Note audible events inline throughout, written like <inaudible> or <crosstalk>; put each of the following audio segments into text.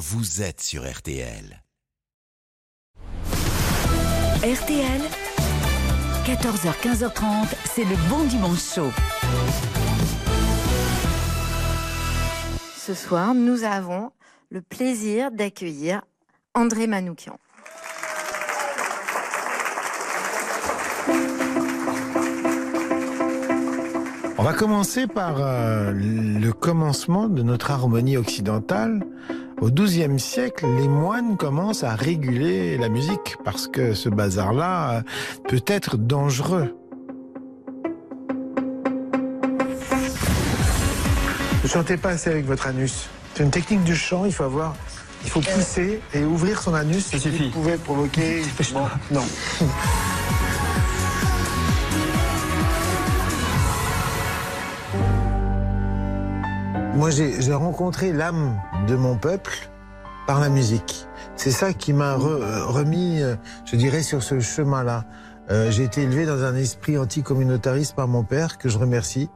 vous êtes sur RTL. RTL, 14h-15h30, c'est le bon dimanche chaud. Ce soir, nous avons le plaisir d'accueillir André Manoukian. On va commencer par euh, le commencement de notre harmonie occidentale. Au XIIe siècle, les moines commencent à réguler la musique parce que ce bazar-là euh, peut être dangereux. Ne chantez pas assez avec votre anus. C'est une technique du chant, il faut avoir, il faut pousser et ouvrir son anus. Ça suffit. Vous pouvez provoquer. Bon, non. Moi, j'ai rencontré l'âme de mon peuple par la musique. C'est ça qui m'a re- euh, remis, euh, je dirais, sur ce chemin-là. Euh, j'ai été élevé dans un esprit anticommunautariste par mon père, que je remercie.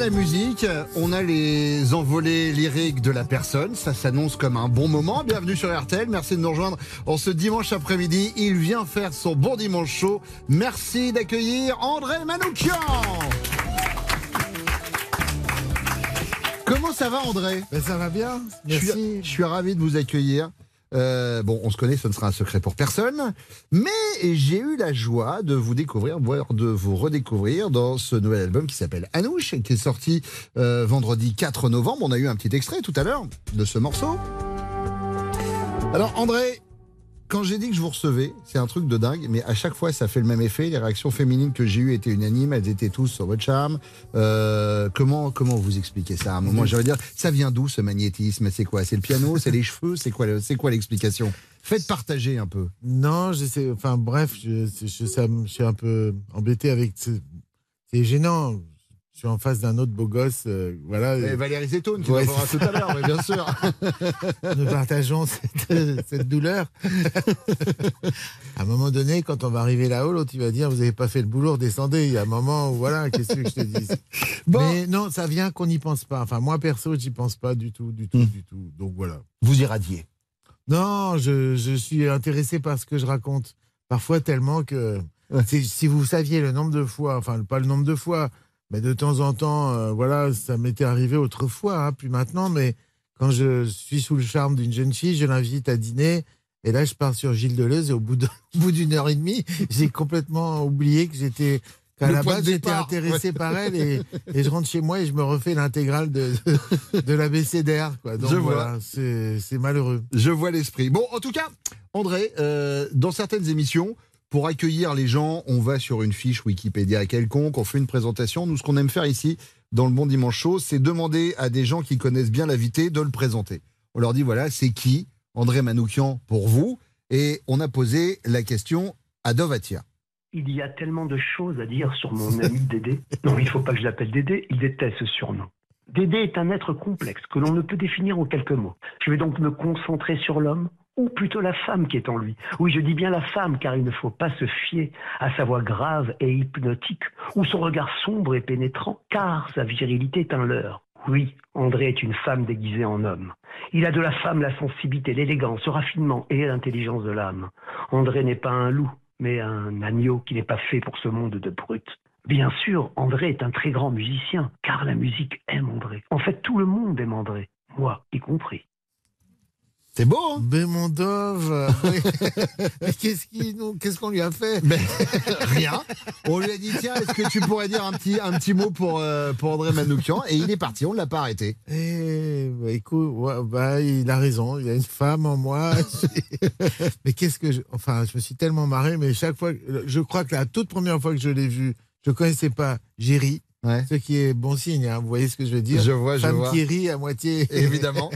La musique, on a les envolées lyriques de la personne, ça s'annonce comme un bon moment. Bienvenue sur RTL, merci de nous rejoindre en ce dimanche après-midi. Il vient faire son bon dimanche chaud. Merci d'accueillir André Manoukian. Comment ça va André? Ben, ça va bien je suis, Merci. je suis ravi de vous accueillir. Euh, bon, on se connaît, ce ne sera un secret pour personne. Mais j'ai eu la joie de vous découvrir, voire de vous redécouvrir dans ce nouvel album qui s'appelle Anouche, qui est sorti euh, vendredi 4 novembre. On a eu un petit extrait tout à l'heure de ce morceau. Alors, André, quand j'ai dit que je vous recevais, c'est un truc de dingue, mais à chaque fois, ça fait le même effet. Les réactions féminines que j'ai eues étaient unanimes, elles étaient tous sur votre charme. Euh, comment, comment vous expliquez ça? À un moment J'allais dire, ça vient d'où ce magnétisme? C'est quoi? C'est le piano? <laughs> C'est les cheveux? C'est quoi, c'est quoi l'explication? Faites partager un peu. Non, je sais. Enfin, bref, je, je, je suis un peu embêté avec. ce- C'est gênant. Je suis en face d'un autre beau gosse. euh, voilà. Et Valérie Zetoun, qui Ouais, en tout à l'heure, bien sûr. <laughs> Nous partageons cette, cette douleur. <laughs> à un moment donné, quand on va arriver là-haut, l'autre, il va dire Vous n'avez pas fait le boulot, descendez. Il y a un moment où, voilà, qu'est-ce que je te dis? Bon. Mais non, ça vient qu'on n'y pense pas. Enfin, moi, perso, j'y pense pas du tout, du tout, Hmm. du tout. Donc voilà. Vous irradiez? Non, je, je suis intéressé par ce que je raconte. Parfois tellement que Ouais. si vous saviez le nombre de fois, enfin pas le nombre de fois, mais de temps en temps, euh, voilà, ça m'était arrivé autrefois, hein, puis maintenant, mais quand je suis sous le charme d'une jeune fille, je l'invite à dîner. Et là, je pars sur Gilles Deleuze et au bout <laughs> d'une heure et demie, j'ai complètement oublié que j'étais Le la base j'étais intéressé par elle et, et je rentre chez moi et je me refais l'intégrale de, de, de. Donc Je voilà, c'est c'est malheureux. Je vois l'esprit. Bon, en tout cas, André, euh, dans certaines émissions, pour accueillir les gens, on va sur une fiche Wikipédia quelconque, on fait une présentation. Nous, ce qu'on aime faire ici, dans le Bon Dimanche Chaud, c'est demander à des gens qui connaissent bien l'invité de le présenter. On leur dit, voilà, c'est qui André Manoukian pour vous Et on a posé la question à Dovatia. Il y a tellement de choses à dire sur mon ami <laughs> Dédé. Non, il ne faut pas que je l'appelle Dédé, il déteste ce surnom. Dédé est un être complexe que l'on ne peut définir en quelques mots. Je vais donc me concentrer sur l'homme, ou plutôt la femme qui est en lui. Oui, je dis bien la femme, car il ne faut pas se fier à sa voix grave et hypnotique, ou son regard sombre et pénétrant, car sa virilité est un leurre. Oui, André est une femme déguisée en homme. Il a de la femme la sensibilité, l'élégance, le raffinement et l'intelligence de l'âme. André n'est pas un loup, mais un agneau qui n'est pas fait pour ce monde de brutes. Bien sûr, André est un très grand musicien, car la musique aime André. En fait, tout le monde aime André, moi y compris. C'est beau, hein Mais mon Dove, euh, <laughs> mais qu'est-ce qu'on lui a fait? <laughs> Rien. On lui a dit, tiens, est-ce que tu pourrais dire un petit, un petit mot pour, euh, pour André Manoukian? Et il est parti, on ne l'a pas arrêté. Eh, bah, écoute, ouais, bah, il a raison, il y a une femme en moi. <laughs> mais qu'est-ce que je, enfin, je me suis tellement marré, mais chaque fois, je crois que la toute première fois que je l'ai vu, je connaissais pas Ouais. ce qui est bon signe, hein, vous voyez ce que je veux dire? Je vois, je Femme vois. qui rit à moitié. Évidemment.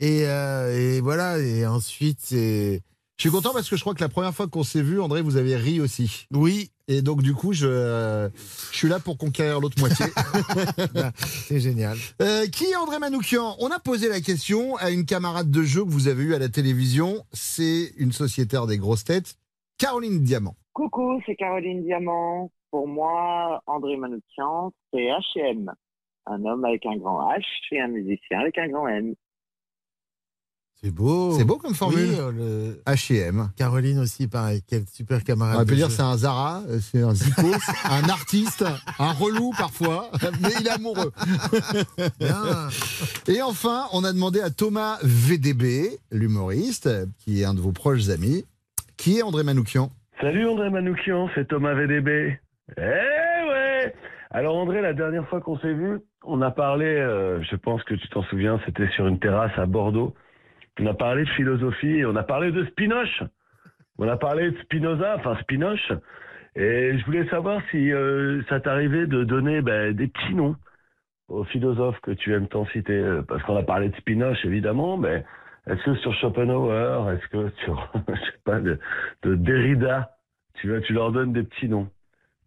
Et, euh, et voilà, et ensuite, c'est. Je suis content parce que je crois que la première fois qu'on s'est vu, André, vous avez ri aussi. Oui, Et donc, du coup, je, euh, je suis là pour conquérir l'autre moitié. <laughs> c'est génial. Euh, qui est André Manoukian? On a posé la question à une camarade de jeu que vous avez eue à la télévision. C'est une sociétaire des grosses têtes, Caroline Diamant. Coucou, c'est Caroline Diamant. pour moi, André Manoukian, c'est H&M. Un homme avec un grand H et un musicien avec un grand M. C'est beau. C'est beau comme formule. Oui, le- H&M. Caroline aussi, pareil. Quel super camarade. On peut dire c'est un Zara, c'est un Zico, <laughs> un artiste, un relou parfois, <laughs> mais il est amoureux. <laughs> Bien. Et enfin, on a demandé à Thomas VDB, l'humoriste, qui est un de vos proches amis, qui est André Manoukian? Salut André Manoukian, c'est Thomas VDB. Eh ouais Alors André, la dernière fois qu'on s'est vu, on a parlé, euh, je pense que tu t'en souviens, c'était sur une terrasse à Bordeaux. On a parlé de philosophie, on a parlé de Spinoche. On a parlé de Spinoza, enfin Spinoche. Et je voulais savoir si euh, ça t'arrivait de donner ben, des petits noms aux philosophes que tu aimes tant citer. euh, Parce qu'on a parlé de Spinoche, évidemment, mais est-ce que sur Schopenhauer, est-ce que sur, <laughs> je sais pas, de, de Derrida, tu, leur donnes des petits noms?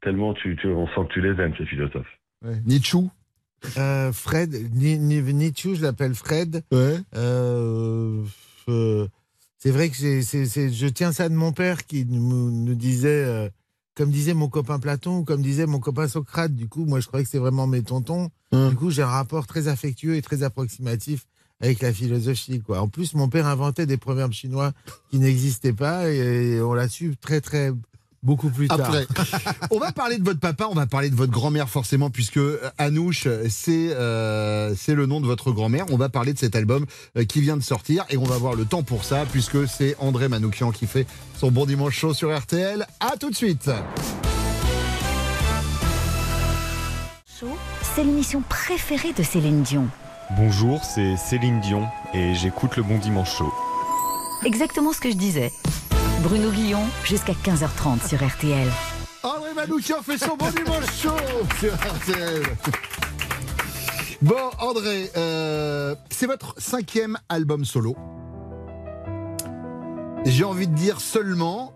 Tellement tu, on sent que tu les aimes, ces philosophes. Nietzsche. Euh, Fred, Ni- Ni- Nietzsche, je l'appelle Fred. Ouais. Euh, euh, c'est vrai que c'est- c'est- je tiens ça de mon père qui nous, nous disait, comme disait mon copain Platon, ou comme disait mon copain Socrate. Du coup, moi, je croyais que c'est vraiment mes tontons. Du coup, j'ai un rapport très affectueux et très approximatif avec la philosophie. Quoi. En plus, mon père inventait des proverbes chinois qui n'existaient pas et on l'a su très, très, beaucoup plus tard. Après, <laughs> on va parler de votre papa, on va parler de votre grand-mère forcément, puisque euh, Anouche, c'est euh, c'est le nom de votre grand-mère. On va parler de cet album euh, qui vient de sortir et on va avoir le temps pour ça, puisque c'est André Manoukian qui fait son bon dimanche chaud sur RTL. À tout de suite. Chaud, c'est l'émission préférée de Céline Dion. Bonjour, c'est Céline Dion et j'écoute le Bon Dimanche Show. Exactement ce que je disais. Bruno Guillon, jusqu'à 15h30 sur RTL. André Manoukian fait son bon dimanche chaud sur RTL. Bon, André, euh, c'est votre cinquième album solo. J'ai envie de dire seulement,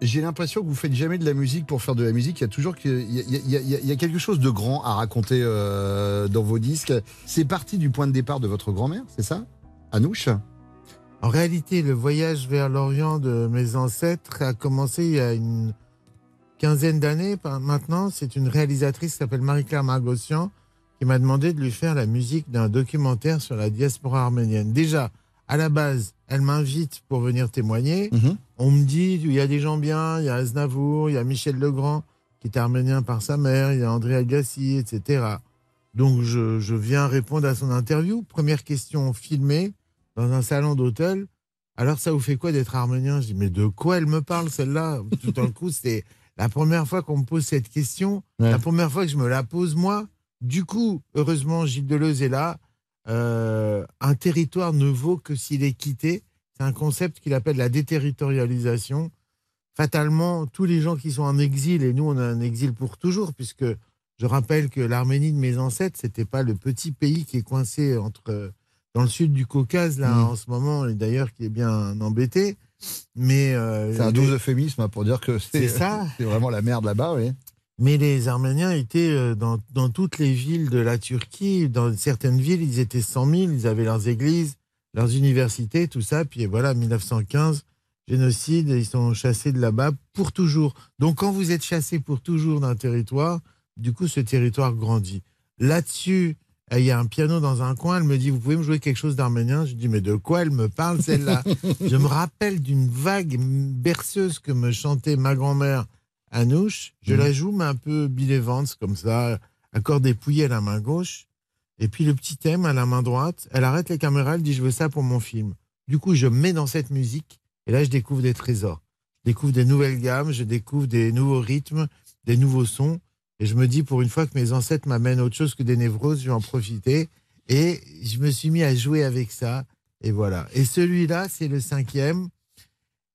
j'ai l'impression que vous faites jamais de la musique pour faire de la musique. Il y a toujours y a quelque chose de grand à raconter euh, dans vos disques. C'est parti du point de départ de votre grand-mère, c'est ça? Anouche? En réalité, le voyage vers l'Orient de mes ancêtres a commencé il y a une quinzaine d'années maintenant. C'est une réalisatrice qui s'appelle Marie-Claire Margossian qui m'a demandé de lui faire la musique d'un documentaire sur la diaspora arménienne. Déjà, à la base, elle m'invite pour venir témoigner. Mhm. On me dit, il y a des gens bien, il y a Aznavour, il y a Michel Legrand, qui est arménien par sa mère, il y a André Agassi, etc. Donc je, je viens répondre à son interview. Première question filmée dans un salon d'hôtel. Alors ça vous fait quoi d'être arménien Je dis, mais de quoi elle me parle celle-là? Tout d'un coup, c'est la première fois qu'on me pose cette question, Ouais. la première fois que je me la pose moi. Du coup, heureusement, Gilles Deleuze est là. Euh, un territoire ne vaut que s'il est quitté. C'est un concept qu'il appelle la déterritorialisation. Fatalement, tous les gens qui sont en exil, et nous on a un exil pour toujours, puisque je rappelle que l'Arménie de mes ancêtres, c'était pas le petit pays qui est coincé entre dans le sud du Caucase là Mm. en ce moment, et d'ailleurs qui est bien embêté. Mais euh, C'est un doux euphémisme hein, pour dire que c'est ça. <laughs> c'est vraiment la merde là-bas, oui. Mais les Arméniens étaient euh, dans, dans toutes les villes de la Turquie. Dans certaines villes, ils étaient 100 000. Ils avaient leurs églises, leurs universités, tout ça. Puis voilà, 1915, génocide. Ils sont chassés de là-bas pour toujours. Donc quand vous êtes chassé pour toujours d'un territoire, du coup, ce territoire grandit. Là-dessus, il y a un piano dans un coin. Elle me dit, vous pouvez me jouer quelque chose d'arménien? Je dis, mais de quoi elle me parle, celle-là? <laughs> Je me rappelle d'une vague berceuse que me chantait ma grand-mère Anouche. Je Mhm. la joue, mais un peu Bill Evans, comme ça, accord dépouillé à la main gauche. Et puis le petit thème à la main droite. Elle arrête les caméras, elle dit, je veux ça pour mon film. Du coup, je mets dans cette musique. Et là, je découvre des trésors. Je découvre des nouvelles gammes, je découvre des nouveaux rythmes, des nouveaux sons. Et je me dis, pour une fois que mes ancêtres m'amènent autre chose que des névroses, je vais en profiter. Et je me suis mis à jouer avec ça. Et voilà. Et celui-là, c'est le cinquième.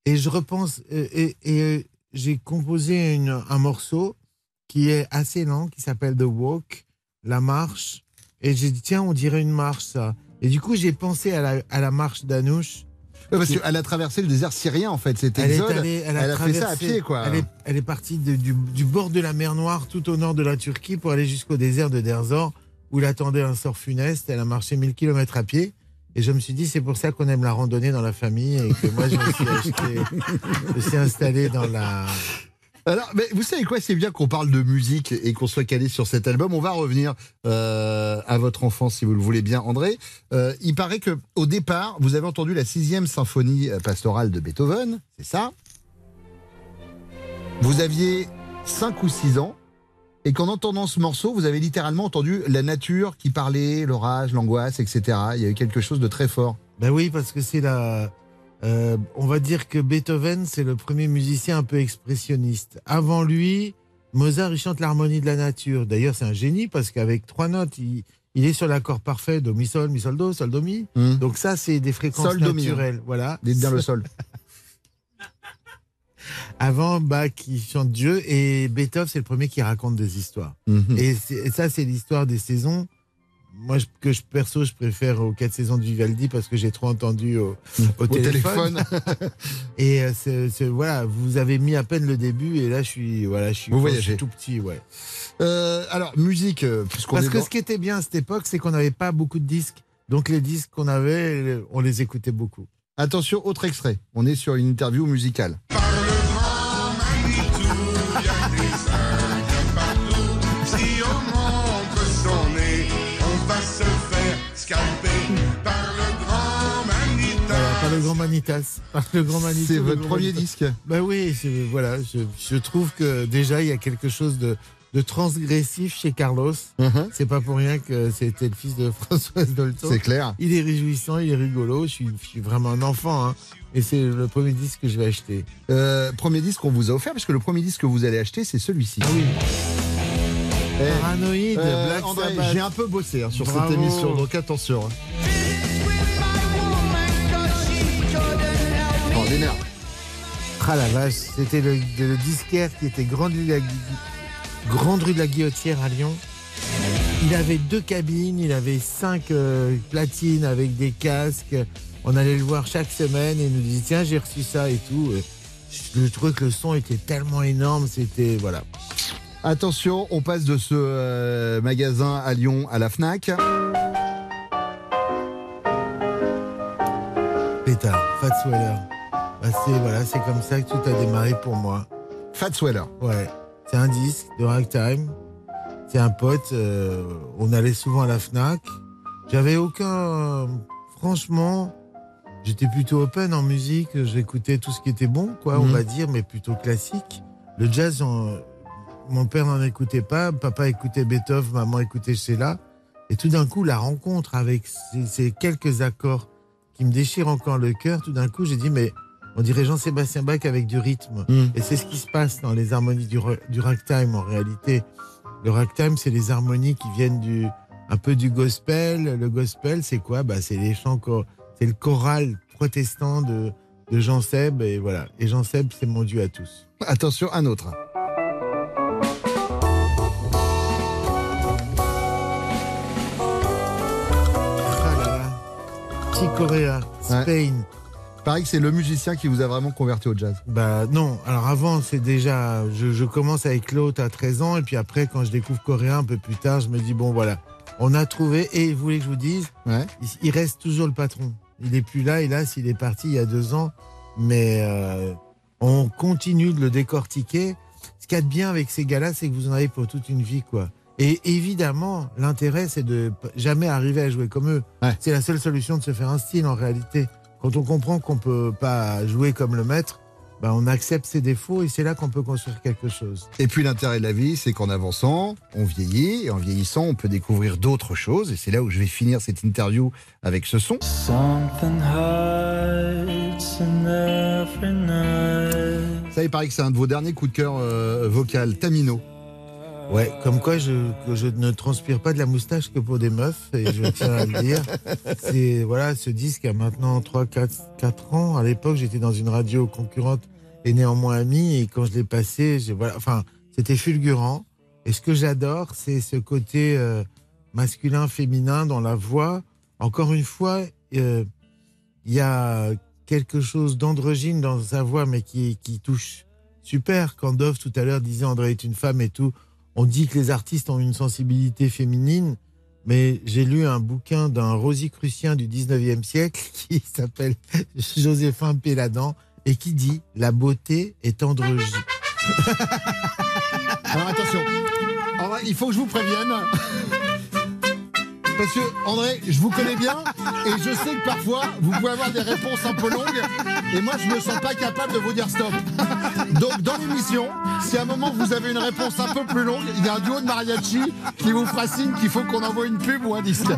Et je repense, euh, et, euh, j'ai composé un morceau qui est assez lent, qui s'appelle The Walk, la marche. Et j'ai dit, tiens, on dirait une marche, ça. Et du coup, j'ai pensé à la, à la marche d'Anouche. Ouais, parce qu'elle a traversé le désert syrien, en fait. Cet Elle est exode. allée, elle a, elle a fait ça à traversé- pied, quoi. Elle est, elle est partie de- du, du bord de la mer Noire, tout au nord de la Turquie, pour aller jusqu'au désert de Derzor, où l'attendait un sort funeste. Elle a marché 1000 km à pied. Et je me suis dit, c'est pour ça qu'on aime la randonnée dans la famille et que moi, je me suis <laughs> acheté, je me suis installé dans la, Alors, mais vous savez quoi C'est bien qu'on parle de musique et qu'on soit calé sur cet album. On va revenir euh, à votre enfance, si vous le voulez bien, André. Euh, il paraît que au départ, vous avez entendu la sixième symphonie euh, pastorale de Beethoven, c'est ça? Vous aviez 5 ou 6 ans. Et qu'en entendant ce morceau, vous avez littéralement entendu la nature qui parlait, l'orage, l'angoisse, etc. Il y a eu quelque chose de très fort. Ben oui, parce que c'est la. Euh, on va dire que Beethoven, c'est le premier musicien un peu expressionniste. Avant lui, Mozart, il chante l'harmonie de la nature. D'ailleurs, c'est un génie parce qu'avec trois notes, il, il est sur l'accord parfait do mi sol, mi sol do, sol do mi. Hmm. Donc ça, c'est des fréquences Sol, do, mi, hein. naturelles. Voilà. Dites bien le sol. <laughs> Avant, Bach, il chante Dieu et Beethoven, c'est le premier qui raconte des histoires. Et, c'est- et ça, c'est l'histoire des saisons. Moi, que je perso, je préfère aux quatre saisons de Vivaldi parce que j'ai trop entendu au, au Au téléphone. téléphone. <laughs> Et euh, voilà, vous avez mis à peine le début et là, je suis, voilà, je suis, Vous je suis voyagez. tout petit, ouais. Euh, alors, musique, euh, puisqu'on Parce est que dans- ce qui était bien à cette époque, c'est qu'on n'avait pas beaucoup de disques. Donc les disques qu'on avait, on les écoutait beaucoup. Attention, autre extrait. On est sur une interview musicale. Le grand Manitas. <laughs> Par le grand Manitou, C'est votre premier disque. Ben oui, voilà, je, je trouve que déjà il y a quelque chose de, de transgressif chez Carlos. Mhm. C'est pas pour rien que c'était le fils de <laughs> Françoise Dolto. C'est clair. Il est réjouissant, il est rigolo. Je suis, je suis vraiment un enfant. hein. Et c'est le premier disque que je vais acheter. Euh, premier disque qu'on vous a offert, parce que le premier disque que vous allez acheter, c'est celui-ci. Ah oui. Eh, Paranoïde, euh, Black André, Sabbath. j'ai un peu bossé hein, sur Bravo. cette émission, donc attention. hein. Nerfs. Ah la vache, c'était le, le disquaire qui était Grande rue, de la, Gui- Grande rue de la Guillotière à Lyon. Il avait deux cabines, il avait cinq euh, platines avec des casques. On allait le voir chaque semaine et il nous disait tiens j'ai reçu ça et tout. Et je trouvais que le son était tellement énorme, c'était voilà. Attention, on passe de ce euh, magasin à Lyon à la FNAC. Pétard, Fats Weller. Bah, c'est voilà, c'est comme ça que tout a démarré pour moi. Fats Weller. Ouais, c'est un disque de ragtime. C'est un pote. euh, on allait souvent à la Fnac. J'avais aucun. Franchement, j'étais plutôt open en musique. J'écoutais tout ce qui était bon, quoi, on Mhm. va dire, mais plutôt classique. Le jazz, mon père n'en écoutait pas. Papa écoutait Beethoven, maman écoutait Sheila. Et tout d'un coup, la rencontre avec ces, ces quelques accords qui me déchirent encore le cœur, tout d'un coup, j'ai dit, mais on dirait Jean-Sébastien Bach avec du rythme. Mm. Et c'est ce qui se passe dans les harmonies du, ra- du ragtime en réalité. Le ragtime, c'est les harmonies qui viennent du un peu du gospel. Le gospel, c'est quoi? Bah, C'est les chants, c'est le choral protestant de, de Jean Seb. Et voilà. Et Jean Seb, c'est mon dieu à tous. Attention, un autre. Ah là là. Pareil que c'est le musicien qui vous a vraiment converti au jazz. Bah non, alors avant c'est déjà, je, je commence avec l'autre à 13 ans et puis après quand je découvre coréen un peu plus tard, je me dis bon voilà, on a trouvé et vous voulez que je vous dise, Ouais. il, il reste toujours le patron. Il est plus là, hélas, il est parti il y a deux ans, mais euh, on continue de le décortiquer. Ce qu'il y a de bien avec ces gars-là, c'est que vous en avez pour toute une vie quoi. Et évidemment, l'intérêt c'est de jamais arriver à jouer comme eux. Ouais. C'est la seule solution de se faire un style en réalité. Quand on comprend qu'on peut pas jouer comme le maître, bah on accepte ses défauts et c'est là qu'on peut construire quelque chose. Et puis l'intérêt de la vie, c'est qu'en avançant, on vieillit, et en vieillissant, on peut découvrir d'autres choses. Et c'est là où je vais finir cette interview avec ce son. Something hurts in every night. Ça, il paraît que c'est un de vos derniers coups de cœur euh, vocal, Tamino. Ouais, comme quoi je, ne transpire pas de la moustache que pour des meufs, et je tiens à le dire. C'est, voilà, ce disque a maintenant 3, 4, 4 ans. À l'époque, j'étais dans une radio concurrente et néanmoins amie, et quand je l'ai passé, voilà, enfin, c'était fulgurant. Et ce que j'adore, c'est ce côté euh, masculin, féminin dans la voix. Encore une fois, euh, il y a quelque chose d'androgyne dans sa voix, mais qui, qui touche super. Quand Dove tout à l'heure disait André est une femme et tout, on dit que les artistes ont une sensibilité féminine, mais j'ai lu un bouquin d'un Rosicrucien du 19e siècle <laughs> qui s'appelle Joséphin Péladan et qui dit La beauté est androgyne. <laughs> Alors attention, <laughs> il faut que je vous prévienne. Parce que, André, je vous connais bien et je sais que parfois, vous pouvez avoir des réponses un peu longues et moi, je me sens pas capable de vous dire stop. Donc, dans l'émission, si à un moment vous avez une réponse un peu plus longue, il y a un duo de mariachi qui vous fera signe qu'il faut qu'on envoie une pub ou un disque.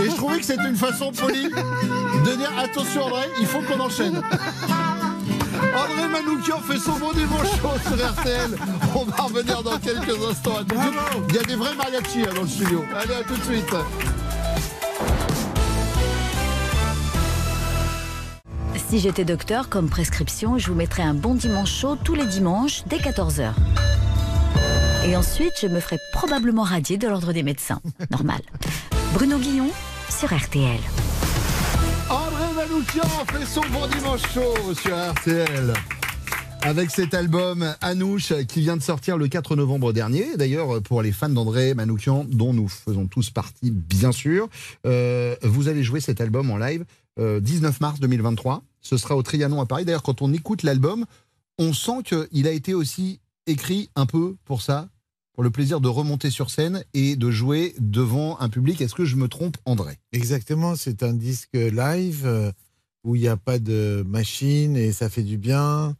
Et je trouvais que c'était une façon polie de dire attention, André, il faut qu'on enchaîne. André Manoukian fait son bon dimanche chaud sur RTL. On va revenir dans quelques instants. Il y a des vrais mariachis hein, dans le studio. Allez, à tout de suite. Si j'étais docteur, comme prescription, je vous mettrais un bon dimanche chaud tous les dimanches dès 14h. Et ensuite, je me ferais probablement radier de l'ordre des médecins. <laughs> Normal. Bruno Guillon sur RTL. André Manoukian fait son bon dimanche chaud sur RTL. Avec cet album Anouche qui vient de sortir le 4 novembre dernier. D'ailleurs, pour les fans d'André Manoukian, dont nous faisons tous partie, bien sûr, euh, vous allez jouer cet album en live euh, 19 mars 2023. Ce sera au Trianon à Paris. D'ailleurs, quand on écoute l'album, on sent qu'il a été aussi écrit un peu pour ça, pour le plaisir de remonter sur scène et de jouer devant un public. Est-ce que je me trompe, André? Exactement, c'est un disque live euh, où il n'y a pas de machine et ça fait du bien.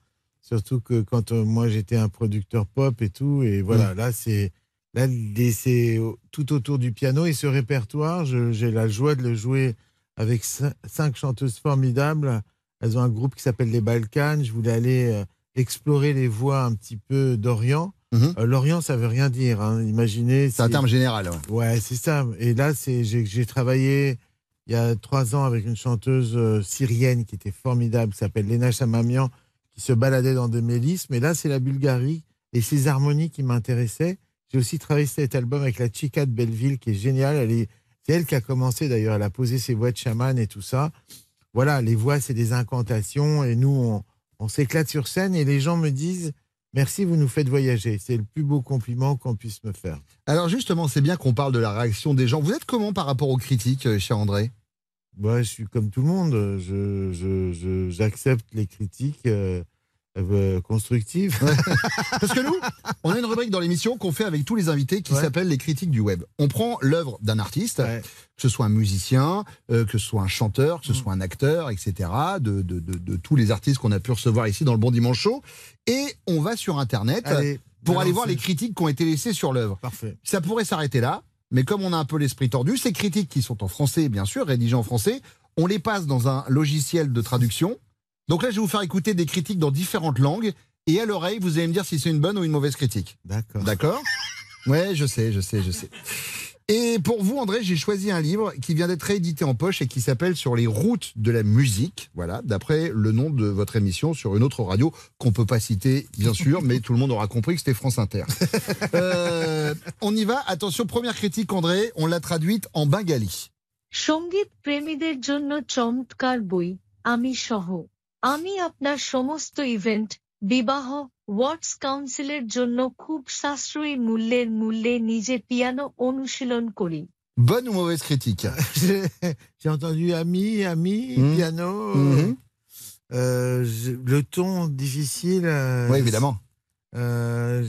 Surtout que quand euh, moi j'étais un producteur pop et tout, et voilà, là c'est là c'est tout autour du piano et ce répertoire, je- j'ai la joie de le jouer avec cin- cinq chanteuses formidables. Elles ont un groupe qui s'appelle les Balkans. Je voulais aller euh, explorer les voix un petit peu d'Orient. Mhm. Euh, L'Orient, ça veut rien dire. hein. Imaginez. C'est un terme général. ouais. Ouais, c'est ça. Et là, c'est j'ai travaillé il y a trois ans avec une chanteuse syrienne qui était formidable, qui s'appelle Lena Chamamian, se baladait dans des mélisses. Mais là, c'est la Bulgarie et ses harmonies qui m'intéressaient. J'ai aussi travaillé cet album avec la Chica de Belleville, qui est géniale. C'est elle qui a commencé d'ailleurs. Elle a posé ses voix de chaman et tout ça. Voilà, les voix, c'est des incantations et nous, on, on s'éclate sur scène et les gens me disent merci, vous nous faites voyager. C'est le plus beau compliment qu'on puisse me faire. Alors justement, c'est bien qu'on parle de la réaction des gens. Vous êtes comment par rapport aux critiques, euh, cher André? Moi, je suis comme tout le monde. Je, je- je- j'accepte les critiques euh, euh, constructives. <laughs> Parce que nous, on a une rubrique dans l'émission qu'on fait avec tous les invités qui Ouais. s'appelle les critiques du web. On prend l'œuvre d'un artiste, Ouais. que ce soit un musicien, euh, que ce soit un chanteur, que ce Mm. soit un acteur, etc., de, de- de- de tous les artistes qu'on a pu recevoir ici dans le Bon Dimanche Show, et on va sur Internet Allez, pour aller voir les critiques qui ont été laissées sur l'œuvre. Parfait. Ça pourrait s'arrêter là, mais comme on a un peu l'esprit tordu, ces critiques qui sont en français, bien sûr, rédigées en français, on les passe dans un logiciel de traduction. Donc là, je vais vous faire écouter des critiques dans différentes langues, et à l'oreille, vous allez me dire si c'est une bonne ou une mauvaise critique. D'accord. D'accord? Ouais, je sais, je sais, je sais. Et pour vous, André, j'ai choisi un livre qui vient d'être réédité en poche et qui s'appelle Sur les routes de la musique. Voilà, d'après le nom de votre émission sur une autre radio qu'on peut pas citer, bien sûr, mais tout le monde aura compris que c'était France Inter. <laughs> Euh, on y va. Attention, première critique, André. On l'a traduite en bengali. সঙ্গীত প্রেমীদের জন্য চমৎকার বই আমি সহ আমি আপনার সমস্ত ইভেন্ট বিবাহ ওয়ার্ডস কাউন্সিলের জন্য খুব সাশ্রয়ী মূল্যের মূল্যে নিজে পিয়ানো অনুশীলন করি Bonne ou mauvaise critique <laughs> J'ai j'ai entendu ami, ami, Mhm. piano. Mhm. euh, je- le ton difficile. euh, Oui, évidemment. euh,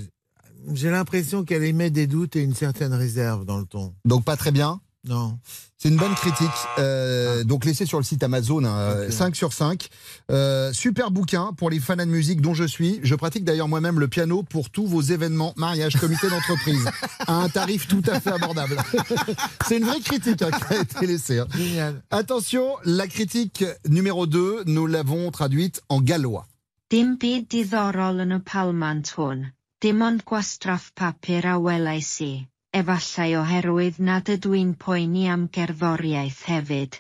J'ai l'impression qu'elle émet des doutes et une certaine réserve dans le ton. Donc pas très bien. Non. C'est une bonne critique. Euh, donc laissez sur le site Amazon hein, Ah. Ok. 5 sur 5. Euh, super bouquin pour les fans de musique dont je suis. Je pratique d'ailleurs moi-même le piano pour tous vos événements, mariage, comité d'entreprise, à <laughs> un tarif tout à fait abordable. <laughs> C'est une vraie critique hein, qui a été laissée. hein. Génial. Attention, la critique numéro 2, nous l'avons traduite en gallois. Dim byd diddorol yn y palmant hwn, dim ond gwastraff papur a welais i, efallai oherwydd nad ydw i'n poeni am gerddoriaeth hefyd.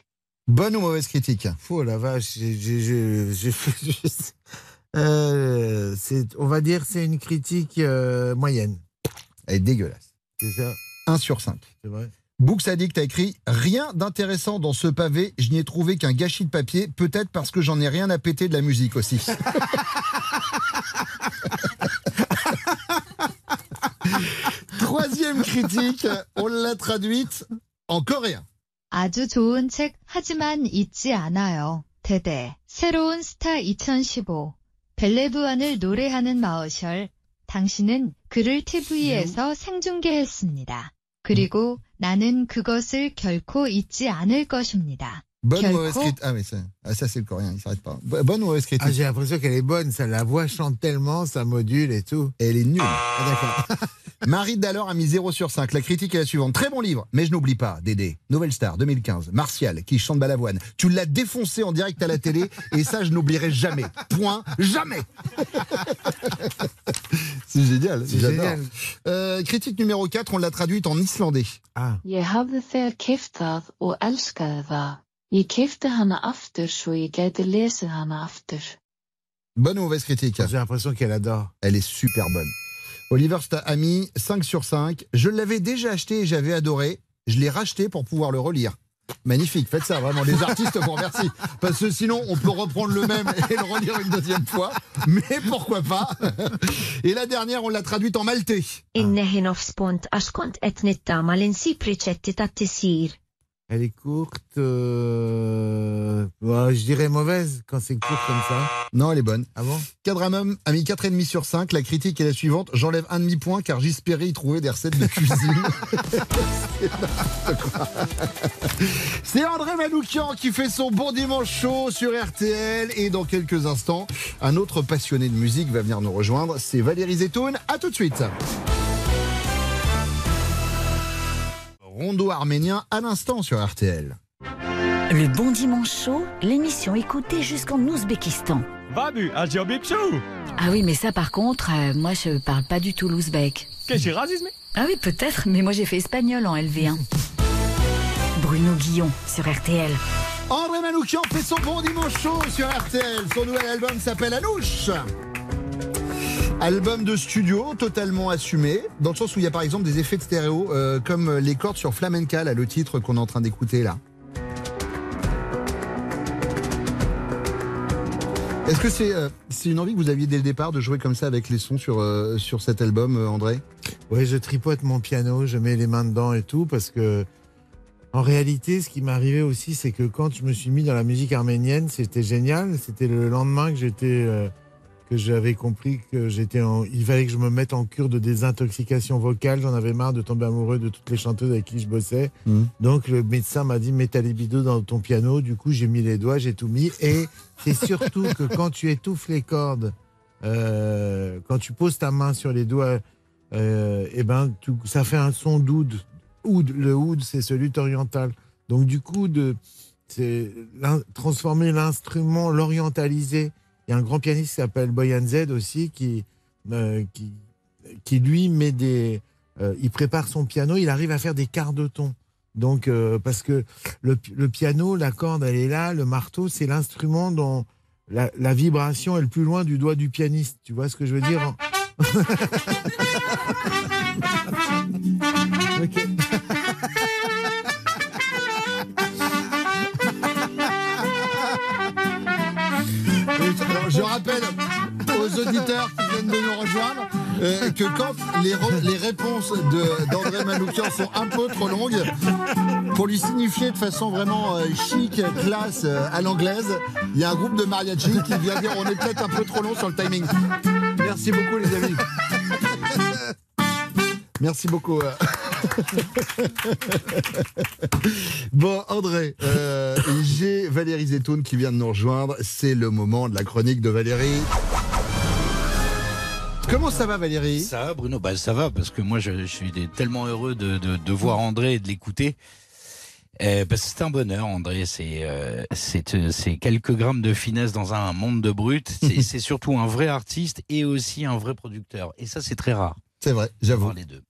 Bonne ou mauvaise critique Oh la vache, j'ai- Euh, on va dire c'est une critique euh, moyenne. Elle est dégueulasse. C'est ça, 1 sur 5. c'est vrai. Book Addict a écrit Rien d'intéressant dans ce pavé, je n'y ai trouvé qu'un gâchis de papier, peut-être parce que j'en ai rien à péter de la musique aussi. <laughs> Troisième critique, on l'a traduite en coréen. 아주 좋은 책 하지만 잊지 않아요. 대대. 새로운 스타 2015. 벨레브완을 노래하는 마어셜. 당신은 그를 TV에서 생중계했습니다. 그리고 나는 그것을 결코 잊지 않을 것입니다. Bonne ou mauvaise critique? Ah, mais ça, ah, ça c'est le coréen, il s'arrête pas. Bo- Bonne ou mauvaise critique? Ah, j'ai l'impression qu'elle est bonne, ça, la voix chante tellement, ça module et tout. Elle est nulle. Ah, d'accord. <laughs> Marie Dallor a mis 0 sur 5. La critique est la suivante. Très bon livre, mais je n'oublie pas, Dédé. Nouvelle Star 2015. Martial, qui chante Balavoine. Tu l'as défoncé en direct à la télé, <laughs> et ça, je n'oublierai jamais. Point. Jamais. <laughs> C'est génial. C'est j'adore. génial. Euh, critique numéro 4, on l'a traduite en islandais. Ah. Ég hafði þegar keypt það og elskaði það. Ég keypti hana aftur svo ég gæti lesið hana aftur. Bonne ou mauvaise critique? J'ai l'impression qu'elle adore. Elle est super bonne. Oliver Sta a mis 5 sur 5. Je l'avais déjà acheté et j'avais adoré. Je l'ai racheté pour pouvoir le relire. Magnifique, faites ça, vraiment. Les artistes vous remercient. Parce que sinon, on peut reprendre le même et le relire une deuxième fois. Mais pourquoi pas? Et la dernière, on l'a traduite en maltais. Elle est courte, euh... ouais, je dirais mauvaise quand c'est court comme ça. Non, elle est bonne. Ah bon? Cadramum a mis 4,5 sur 5. La critique est la suivante. J'enlève un demi-point car j'espérais y trouver des recettes de cuisine. <laughs> C'est André Manoukian qui fait son bon dimanche chaud sur RTL. Et dans quelques instants, un autre passionné de musique va venir nous rejoindre. C'est Valérie Zetoun. À tout de suite. Rondo arménien à l'instant sur RTL. Le Bon Dimanche Chaud, l'émission écoutée jusqu'en Ouzbékistan. Babu, Ah oui, mais ça par contre, euh, moi je parle pas du tout l'ouzbek. Qu'est-ce que racisme Ah oui, peut-être, mais moi j'ai fait espagnol en LV1. <laughs> Bruno Guillon sur RTL. André Manoukian fait son bon dimanche chaud sur RTL. Son nouvel album s'appelle Anouche. Album de studio totalement assumé, dans le sens où il y a par exemple des effets de stéréo, euh, comme les cordes sur Flamenca, là, le titre qu'on est en train d'écouter là. Est-ce que c'est euh, une envie que vous aviez dès le départ de jouer comme ça avec les sons sur, euh, sur cet album, euh, André? Ouais, je tripote mon piano, je mets les mains dedans et tout, parce que en réalité, ce qui m'est arrivé aussi, c'est que quand je me suis mis dans la musique arménienne, c'était génial. C'était le lendemain que j'étais, que j'avais compris que j'étais, en... il fallait que je me mette en cure de désintoxication vocale. J'en avais marre de tomber amoureux de toutes les chanteuses avec qui je bossais. Mhm. Donc le médecin m'a dit mets ta libido dans ton piano. Du coup, j'ai mis les doigts, j'ai tout mis. Et c'est surtout que quand tu étouffes les cordes, euh, quand tu poses ta main sur les doigts, euh, eh ben, tu- ça fait un son d'oud. Oud, le oud, c'est ce luth oriental. Donc du coup, de c'est transformer l'instrument, l'orientaliser. Il y a un grand pianiste qui s'appelle Boyan Z aussi qui, euh, qui, lui met des, euh, il prépare son piano, il arrive à faire des quarts de ton. Donc euh, parce que le, le piano, la corde, elle est là, le marteau, c'est l'instrument dont la, vibration est le plus loin du doigt du pianiste. Tu vois ce que je veux dire <laughs> Ok. Auditeurs qui viennent de nous rejoindre euh, que quand les, re- les réponses de- d'André Manoukian sont un peu trop longues, pour lui signifier de façon vraiment euh, chic, classe, euh, à l'anglaise, il y a un groupe de mariachi qui vient dire on est peut-être un peu trop long sur le timing. Merci beaucoup les amis. Merci beaucoup. euh. Bon, André, euh, j'ai Valérie Zetoun qui vient de nous rejoindre. C'est le moment de la chronique de Valérie. Comment ça va, Valérie? Ça va, Bruno bah, Ça va, parce que moi, je, je suis tellement heureux de, de, de voir André et de l'écouter. Euh, parce que c'est un bonheur, André. C'est euh, c'est euh, c'est quelques grammes de finesse dans un monde de brut. <laughs> C'est surtout un vrai artiste et aussi un vrai producteur. Et ça, c'est très rare. C'est vrai, j'avoue. Les deux.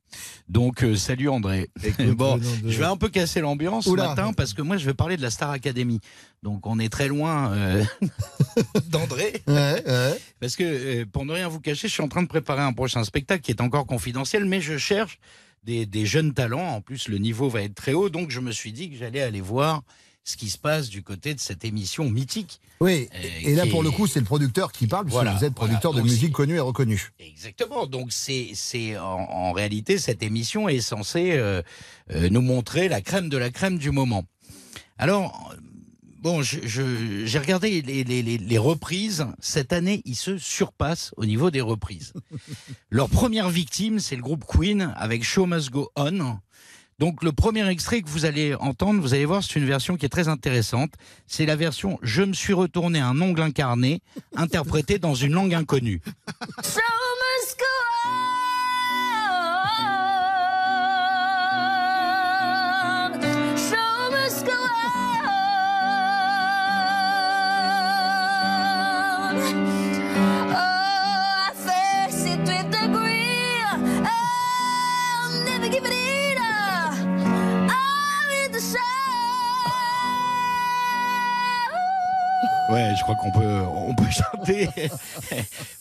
Donc, euh, salut André. <laughs> bon, de- je vais un peu casser l'ambiance ce matin parce que moi, je vais parler de la Star Academy. Donc, on est très loin euh, <laughs> d'André. Ouais, ouais. Parce que, euh, pour ne rien vous cacher, je suis en train de préparer un prochain spectacle qui est encore confidentiel, mais je cherche des, des jeunes talents. En plus, le niveau va être très haut, donc je me suis dit que j'allais aller voir ce qui se passe du côté de cette émission mythique. Oui, Euh, et là pour le coup, c'est le producteur qui parle, Voilà, vous êtes producteur voilà. de musique connu et reconnu. Exactement. Donc c'est en, en réalité cette émission est censée euh, euh, nous montrer la crème de la crème du moment. Alors bon, j'ai regardé les, les- les- les reprises. Cette année, ils se surpassent au niveau des reprises. <laughs> Leur première victime, c'est le groupe Queen avec Show Must Go On. Donc le premier extrait que vous allez entendre, vous allez voir, c'est une version qui est très intéressante. C'est la version Je me suis retourné un ongle incarné, interprétée dans une langue inconnue. Ouais, je crois qu'on peut, on peut <laughs> chanter.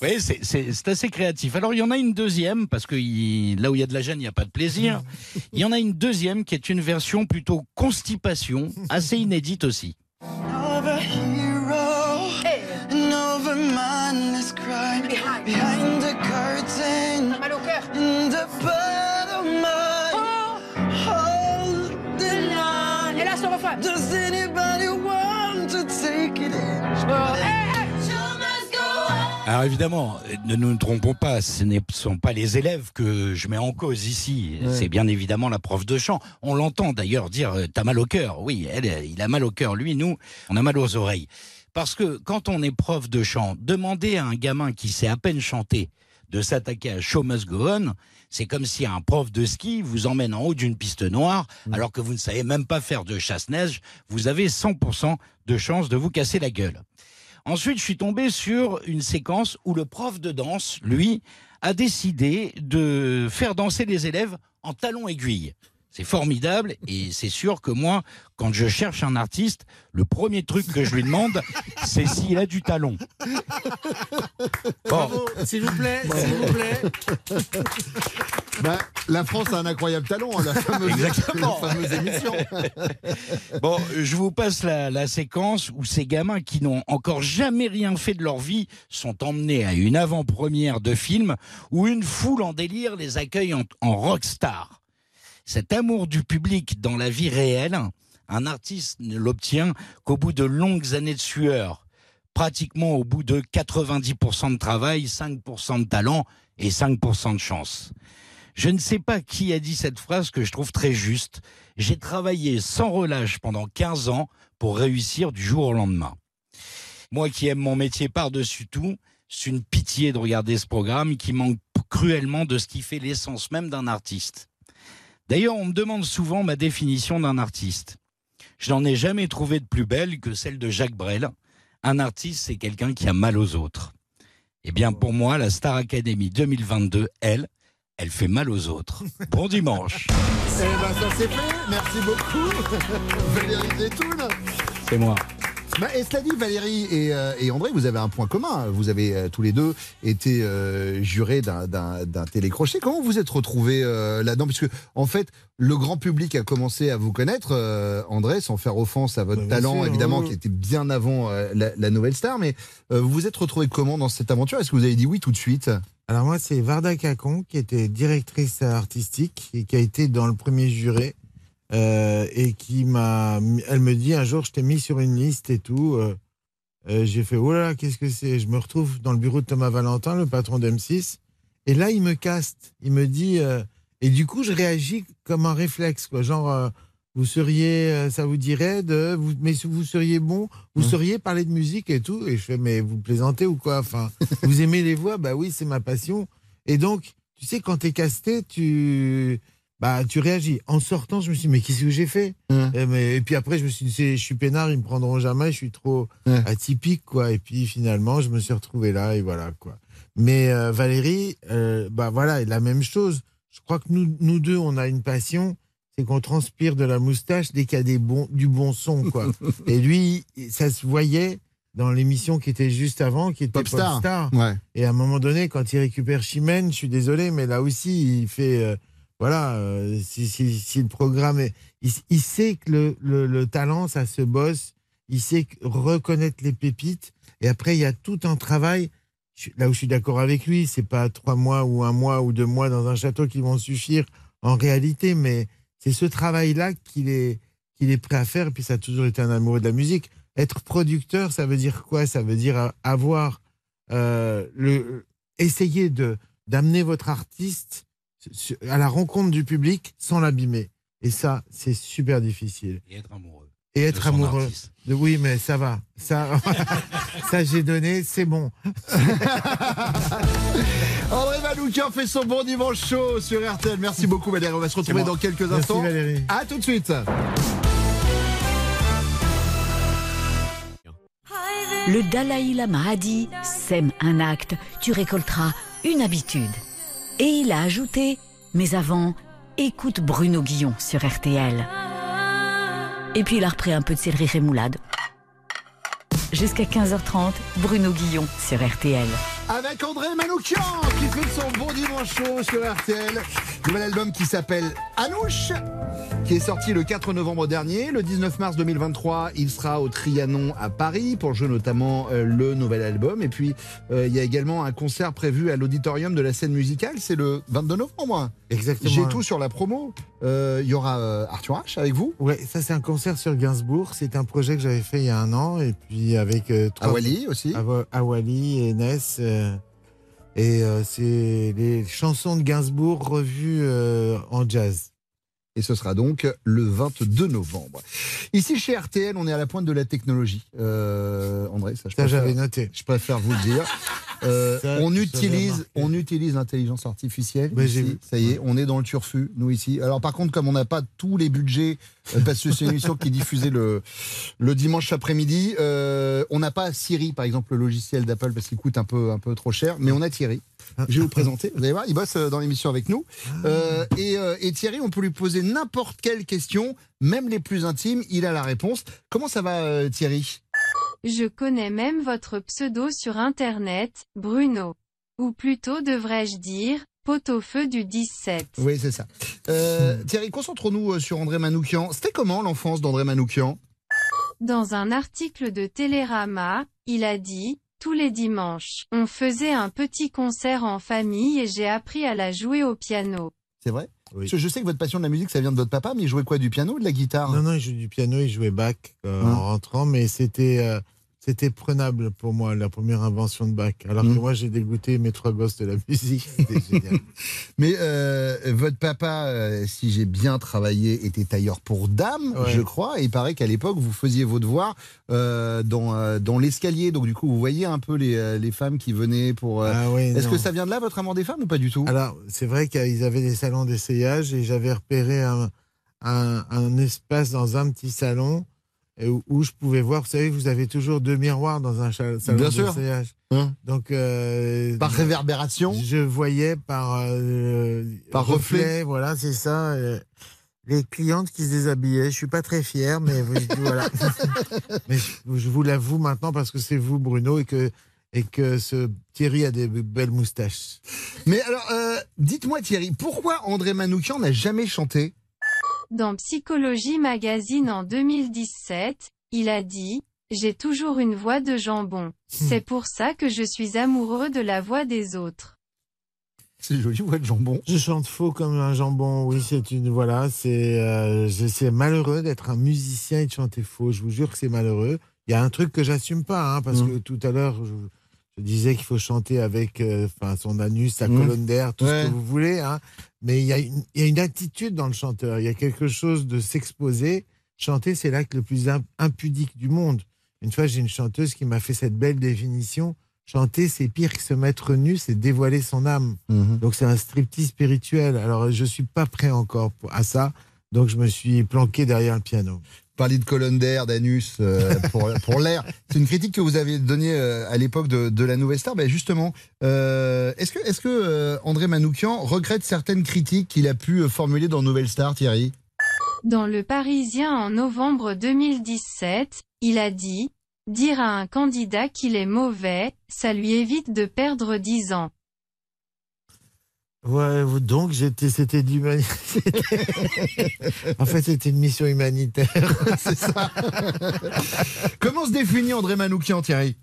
oui, c'est- c'est c'est assez créatif. Alors, il y en a une deuxième, parce que il- là où il y a de la gêne, il n'y a pas de plaisir. <laughs> Il y en a une deuxième qui est une version plutôt constipation, assez inédite aussi. Alors évidemment, ne nous trompons pas, ce ne sont pas les élèves que je mets en cause ici. Ouais. C'est bien évidemment la prof de chant. On l'entend d'ailleurs dire euh, t'as mal au cœur. Oui, elle, euh, il a mal au cœur. Lui, nous, on a mal aux oreilles. Parce que quand on est prof de chant, demander à un gamin qui sait à peine chanter de s'attaquer à Show Must Go On, c'est comme si un prof de ski vous emmène en haut d'une piste noire alors que vous ne savez même pas faire de chasse-neige. Vous avez 100% de chance de vous casser la gueule. Ensuite, je suis tombé sur une séquence où le prof de danse, lui, a décidé de faire danser les élèves en talons aiguilles. C'est formidable et c'est sûr que moi, quand je cherche un artiste, le premier truc que je lui demande, <laughs> c'est s'il a du talon. Bravo, s'il vous plaît, s'il vous plaît. <laughs> Bah, la France a un incroyable talent, hein, la fameuse, Exactement. la fameuse émission. <laughs> Bon, je vous passe la, la séquence où ces gamins qui n'ont encore jamais rien fait de leur vie sont emmenés à une avant-première de film où une foule en délire les accueille en, en rockstar. Cet amour du public dans la vie réelle, un artiste ne l'obtient qu'au bout de longues années de sueur, pratiquement au bout de 90% de travail, 5% de talent et 5% de chance. Je ne sais pas qui a dit cette phrase que je trouve très juste. J'ai travaillé sans relâche pendant 15 ans pour réussir du jour au lendemain. Moi qui aime mon métier par-dessus tout, c'est une pitié de regarder ce programme qui manque cruellement de ce qui fait l'essence même d'un artiste. D'ailleurs, on me demande souvent ma définition d'un artiste. Je n'en ai jamais trouvé de plus belle que celle de Jacques Brel. Un artiste, c'est quelqu'un qui a mal aux autres. Eh bien, pour moi, la Star Academy 2022, elle, elle fait mal aux autres. <laughs> Bon dimanche. Eh ben, ça c'est fait. Merci beaucoup, <laughs> Valérie Zetoun. C'est moi. Bah, et cela dit, Valérie et, euh, et André, vous avez un point commun. Vous avez euh, tous les deux été euh, jurés d'un- télécrochet. Comment vous êtes retrouvés euh, là-dedans? Puisque, en fait, le grand public a commencé à vous connaître, euh, André, sans faire offense à votre Bah, talent, sûr, évidemment, oui. qui était bien avant euh, la, la nouvelle star. Mais euh, vous vous êtes retrouvés comment dans cette aventure? Est-ce que vous avez dit oui tout de suite? Alors moi, c'est Varda Cacon qui était directrice artistique et qui a été dans le premier juré euh, et qui m'a, elle me dit un jour, je t'ai mis sur une liste et tout. euh, euh, j'ai fait oh là là, qu'est-ce que c'est? Je me retrouve dans le bureau de Thomas Valentin, le patron d'M6, et là il me caste, il me dit et du coup je réagis comme un réflexe quoi, genre vous seriez, euh, ça vous dirait de, vous, mais vous seriez bon, vous sauriez parler de musique et tout. Et je fais, mais vous plaisantez ou quoi? Enfin, vous <laughs> aimez les voix? Bah oui, c'est ma passion. Et donc, tu sais, quand t'es casté, tu, bah, tu réagis. En sortant, je me suis dit, mais qu'est-ce que j'ai fait? Et, mais, et puis après, je me suis dit, je suis peinard, ils me prendront jamais, je suis trop atypique, quoi. Et puis finalement, je me suis retrouvé là, et voilà, quoi. Mais euh, Valérie, euh, bah voilà, la même chose. Je crois que nous, nous deux, on a une passion, c'est qu'on transpire de la moustache dès qu'il y a des du bon son, quoi. <laughs> et lui, ça se voyait dans l'émission qui était juste avant, qui était Popstar. Popstar. Ouais. Et à un moment donné, quand il récupère Chimène, je suis désolé, mais là aussi, il fait. euh, voilà, euh, si, si- si le programme est. Il, il sait que le, le- le talent, ça se bosse. Il sait que- reconnaître les pépites. Et après, il y a tout un travail. Je- Là où je suis d'accord avec lui, c'est pas trois mois ou un mois ou deux mois dans un château qui vont suffire en réalité, mais c'est ce travail-là qu'il est, qu'il est prêt à faire. Et puis, ça a toujours été un amoureux de la musique. être producteur, ça veut dire quoi? Ça veut dire avoir euh, le essayer de d'amener votre artiste à la rencontre du public sans l'abîmer. Et ça, c'est super difficile. Et être amoureux. Et être de amoureux. artiste. Oui, mais ça va. Ça, <laughs> ça j'ai donné, c'est bon. <laughs> André Manoukian fait son bon dimanche chaud sur RTL. Merci beaucoup Valérie. On va se retrouver dans quelques Merci, instants. Valérie. À tout de suite. Le Dalai Lama a dit Sème un acte, tu récolteras une habitude. Et il a ajouté Mais avant, écoute Bruno Guillon sur RTL. Et puis il a repris un peu de céleri rémoulade. Jusqu'à 15h30, Bruno Guillon sur RTL. Avec André Manoukian qui fait son bon dimanche chaud sur RTL. Nouvel album qui s'appelle Anouche, qui est sorti le 4 novembre dernier. Le 19 mars 2023, il sera au Trianon à Paris pour jouer notamment euh, le nouvel album. Et puis, euh, il y a également un concert prévu à l'auditorium de la scène musicale. C'est le 22 novembre. Exactement. J'ai tout sur la promo. Euh, Il y aura Arthur H avec vous. Ouais, ça c'est un concert sur Gainsbourg. C'est un projet que j'avais fait il y a un an et puis avec trois- Awali aussi. Awa- Awali et Ness. Et euh, c'est les chansons de Gainsbourg revues euh, en jazz. Et ce sera donc le 22 novembre. Ici chez RTL, on est à la pointe de la technologie. Euh, André, ça, je Ça, préfère- j'avais noté. Je préfère vous le dire. <laughs> Euh, Ça, on utilise, on utilise l'intelligence artificielle. Ouais, ici. Ça y est, on est dans le turfu, nous ici. Alors par contre, comme on n'a pas tous les budgets, euh, parce que c'est une émission qui est diffusée le, le dimanche après-midi, euh, on n'a pas Siri, par exemple, le logiciel d'Apple, parce qu'il coûte un peu, un peu trop cher, mais on a Thierry. Je vais vous présenter. Vous allez voir, il bosse euh, dans l'émission avec nous. Euh, et, euh, et Thierry, on peut lui poser n'importe quelle question, même les plus intimes, il a la réponse. Comment ça va, Thierry? Je connais même votre pseudo sur Internet, Bruno. Ou plutôt devrais-je dire, pot-au-feu du 17. Oui, c'est ça. Euh, Thierry, concentrons-nous sur André Manoukian. C'était comment l'enfance d'André Manoukian? Dans un article de Télérama, il a dit, tous les dimanches, on faisait un petit concert en famille et j'ai appris à la jouer au piano. C'est vrai? Parce que je sais que votre passion de la musique, ça vient de votre papa, mais il jouait quoi Du piano ou de la guitare? Non, non, il joue du piano, il jouait Bach euh, Hein? en rentrant, mais c'était euh, c'était prenable pour moi, la première invention de Bach. Alors Mm. que moi, j'ai dégoûté mes trois gosses de la <laughs> musique. C'était génial. <laughs> Mais euh, votre papa, euh, si j'ai bien travaillé, était tailleur pour dames, Ouais. je crois. Et il paraît qu'à l'époque, vous faisiez vos devoirs euh, dans, dans l'escalier. Donc du coup, vous voyez un peu les, les femmes qui venaient pour... Ah oui, Est-ce que ça vient de là, votre amour des femmes, ou pas du tout? Alors, c'est vrai qu'ils avaient des salons d'essayage et j'avais repéré un, un, un espace dans un petit salon où, où je pouvais voir. Vous savez, vous avez toujours deux miroirs dans un salon Bien sûr. Hein Donc, euh, Par réverbération je voyais par, euh, Par reflet. Voilà, c'est ça. euh, les clientes qui se déshabillaient. Je suis pas très fier, mais voilà. <laughs> mais je, je vous l'avoue maintenant parce que c'est vous, Bruno, et que et que ce Thierry a des belles moustaches. Mais alors, dites-moi Thierry, pourquoi André Manoukian n'a jamais chanté? Dans Psychologie Magazine en 2017, il a dit, j'ai toujours une voix de jambon. C'est pour ça que je suis amoureux de la voix des autres. C'est joli, voix de jambon. Je chante faux comme un jambon. Oui, c'est une voilà, c'est euh, je- c'est malheureux d'être un musicien et de chanter faux. Je vous jure que c'est malheureux. Il y a un truc que j'assume pas, hein, parce Mm. que tout à l'heure je, je disais qu'il faut chanter avec, euh, son anus, sa Mm. colonne d'air, tout Ouais. ce que vous voulez, hein. Mais il y a une il y a une attitude dans le chanteur. Il y a quelque chose de s'exposer. Chanter, c'est l'acte le plus im- impudique du monde. Une fois, j'ai une chanteuse qui m'a fait cette belle définition. Chanter, c'est pire que se mettre nu, c'est dévoiler son âme. Mhm. Donc c'est un striptease spirituel. Alors je suis pas prêt encore à ça. Donc je me suis planqué derrière le piano. Parler de colonne d'air, d'anus euh, <laughs> pour, pour l'air. C'est une critique que vous avez donnée euh, à l'époque de, de la Nouvelle Star. Ben justement, euh, est-ce que, est-ce que euh, André Manoukian regrette certaines critiques qu'il a pu euh, formuler dans Nouvelle Star, Thierry? Dans Le Parisien en novembre 2017, il a dit, dire à un candidat qu'il est mauvais, ça lui évite de perdre 10 ans. Ouais, donc j'étais, c'était l'humanité. <laughs> en fait, c'était une mission humanitaire. <laughs> C'est ça. Comment se définit André Manoukian, Thierry?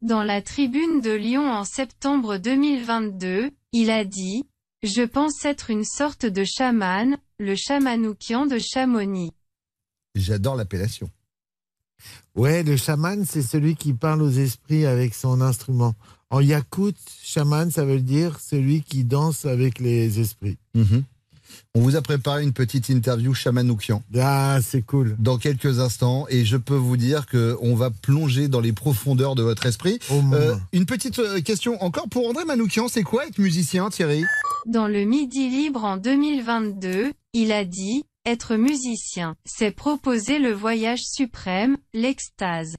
Dans la tribune de Lyon en septembre 2022, il a dit, je pense être une sorte de chaman, le chamanoukian de Chamonix. J'adore l'appellation. Ouais, le chaman, c'est celui qui parle aux esprits avec son instrument. En yakout, chaman, ça veut dire celui qui danse avec les esprits. Mhm. On vous a préparé une petite interview chamanoukian. Ah, c'est cool. Dans quelques instants, et je peux vous dire que on va plonger dans les profondeurs de votre esprit. Oh, Euh, une petite euh, question encore pour André Manoukian, c'est quoi être musicien, Thierry? Dans le Midi Libre en 2022, il a dit Être musicien, c'est proposer le voyage suprême, l'extase.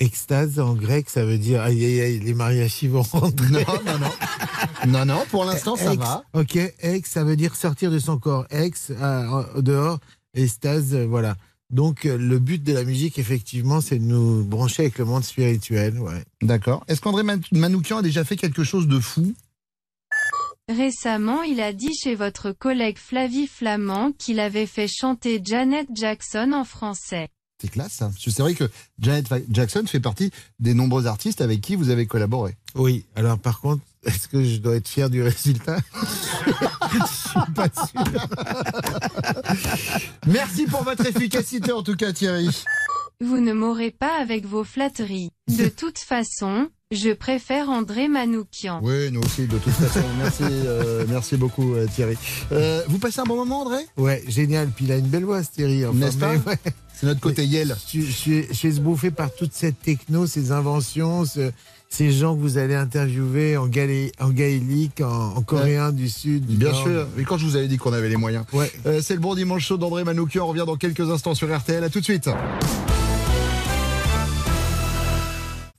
Extase en grec, ça veut dire aïe aïe aïe, les mariachis vont rentrer. Non, non, non. Non, non, pour l'instant, ça Ex, va. Ok, ex, ça veut dire sortir de son corps. Ex, euh, au dehors, extase, euh, voilà. Donc, euh, le but de la musique, effectivement, c'est de nous brancher avec le monde spirituel. Ouais. D'accord. Est-ce qu'André Man- Manoukian a déjà fait quelque chose de fou? Récemment, il a dit chez votre collègue Flavie Flamand qu'il avait fait chanter Janet Jackson en français. C'est classe, ça. Parce que c'est vrai que Janet Jackson fait partie des nombreux artistes avec qui vous avez collaboré. Oui, alors par contre, est-ce que je dois être fier du résultat? <laughs> Je suis pas sûr. <laughs> Merci pour votre efficacité, en tout cas, Thierry. Vous ne m'aurez pas avec vos flatteries. De <laughs> toute façon, je préfère André Manoukian. Oui, nous aussi, de toute façon. Merci, euh, merci beaucoup, euh, Thierry. Euh, vous passez un bon moment, André? Ouais, génial. Puis il a une belle voix, ce Thierry. Enfin, N'est-ce pas? ouais. C'est notre côté Yel. Je, je suis- je suis esbouffé par toute cette techno, ces inventions, ce- ces gens que vous allez interviewer en, galé- en gaélique, en, en coréen du Sud. du Bien Nord. sûr. Mais quand je vous avais dit qu'on avait les moyens. Ouais. Euh, c'est le bon dimanche chaud d'André Manoukian. On revient dans quelques instants sur RTL. À tout de suite.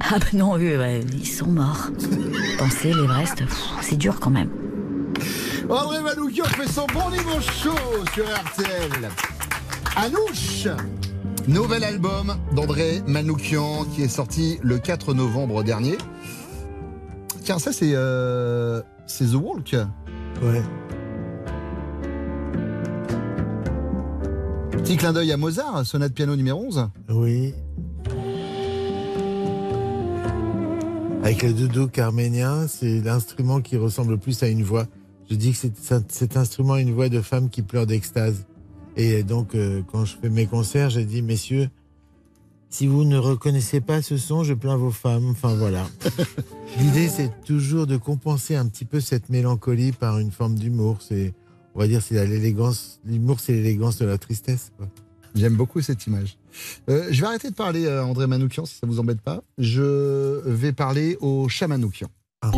Ah ben non, eux, ouais, ils sont morts. Penser l'Everest, pff, c'est dur quand même. André Manoukian fait son bon dimanche chaud sur RTL. Anouche Nouvel album d'André Manoukian qui est sorti le 4 novembre dernier. Tiens, ça c'est euh, c'est The Walk. Ouais. Petit clin d'œil à Mozart, sonate piano numéro 11. Oui. Avec le doudou arménien, c'est l'instrument qui ressemble le plus à une voix. Je dis que c'est- c'est- cet instrument a une voix de femme qui pleure d'extase. Et donc, euh, quand je fais mes concerts, j'ai dit, messieurs, si vous ne reconnaissez pas ce son, je plains vos femmes. Enfin, voilà. <laughs> L'idée, c'est toujours de compenser un petit peu cette mélancolie par une forme d'humour. C'est, on va dire, c'est l'élégance. L'humour, c'est l'élégance de la tristesse. quoi. J'aime beaucoup cette image. Euh, je vais arrêter de parler à André Manoukian si ça vous embête pas. Je vais parler au chat Manoukian. <laughs>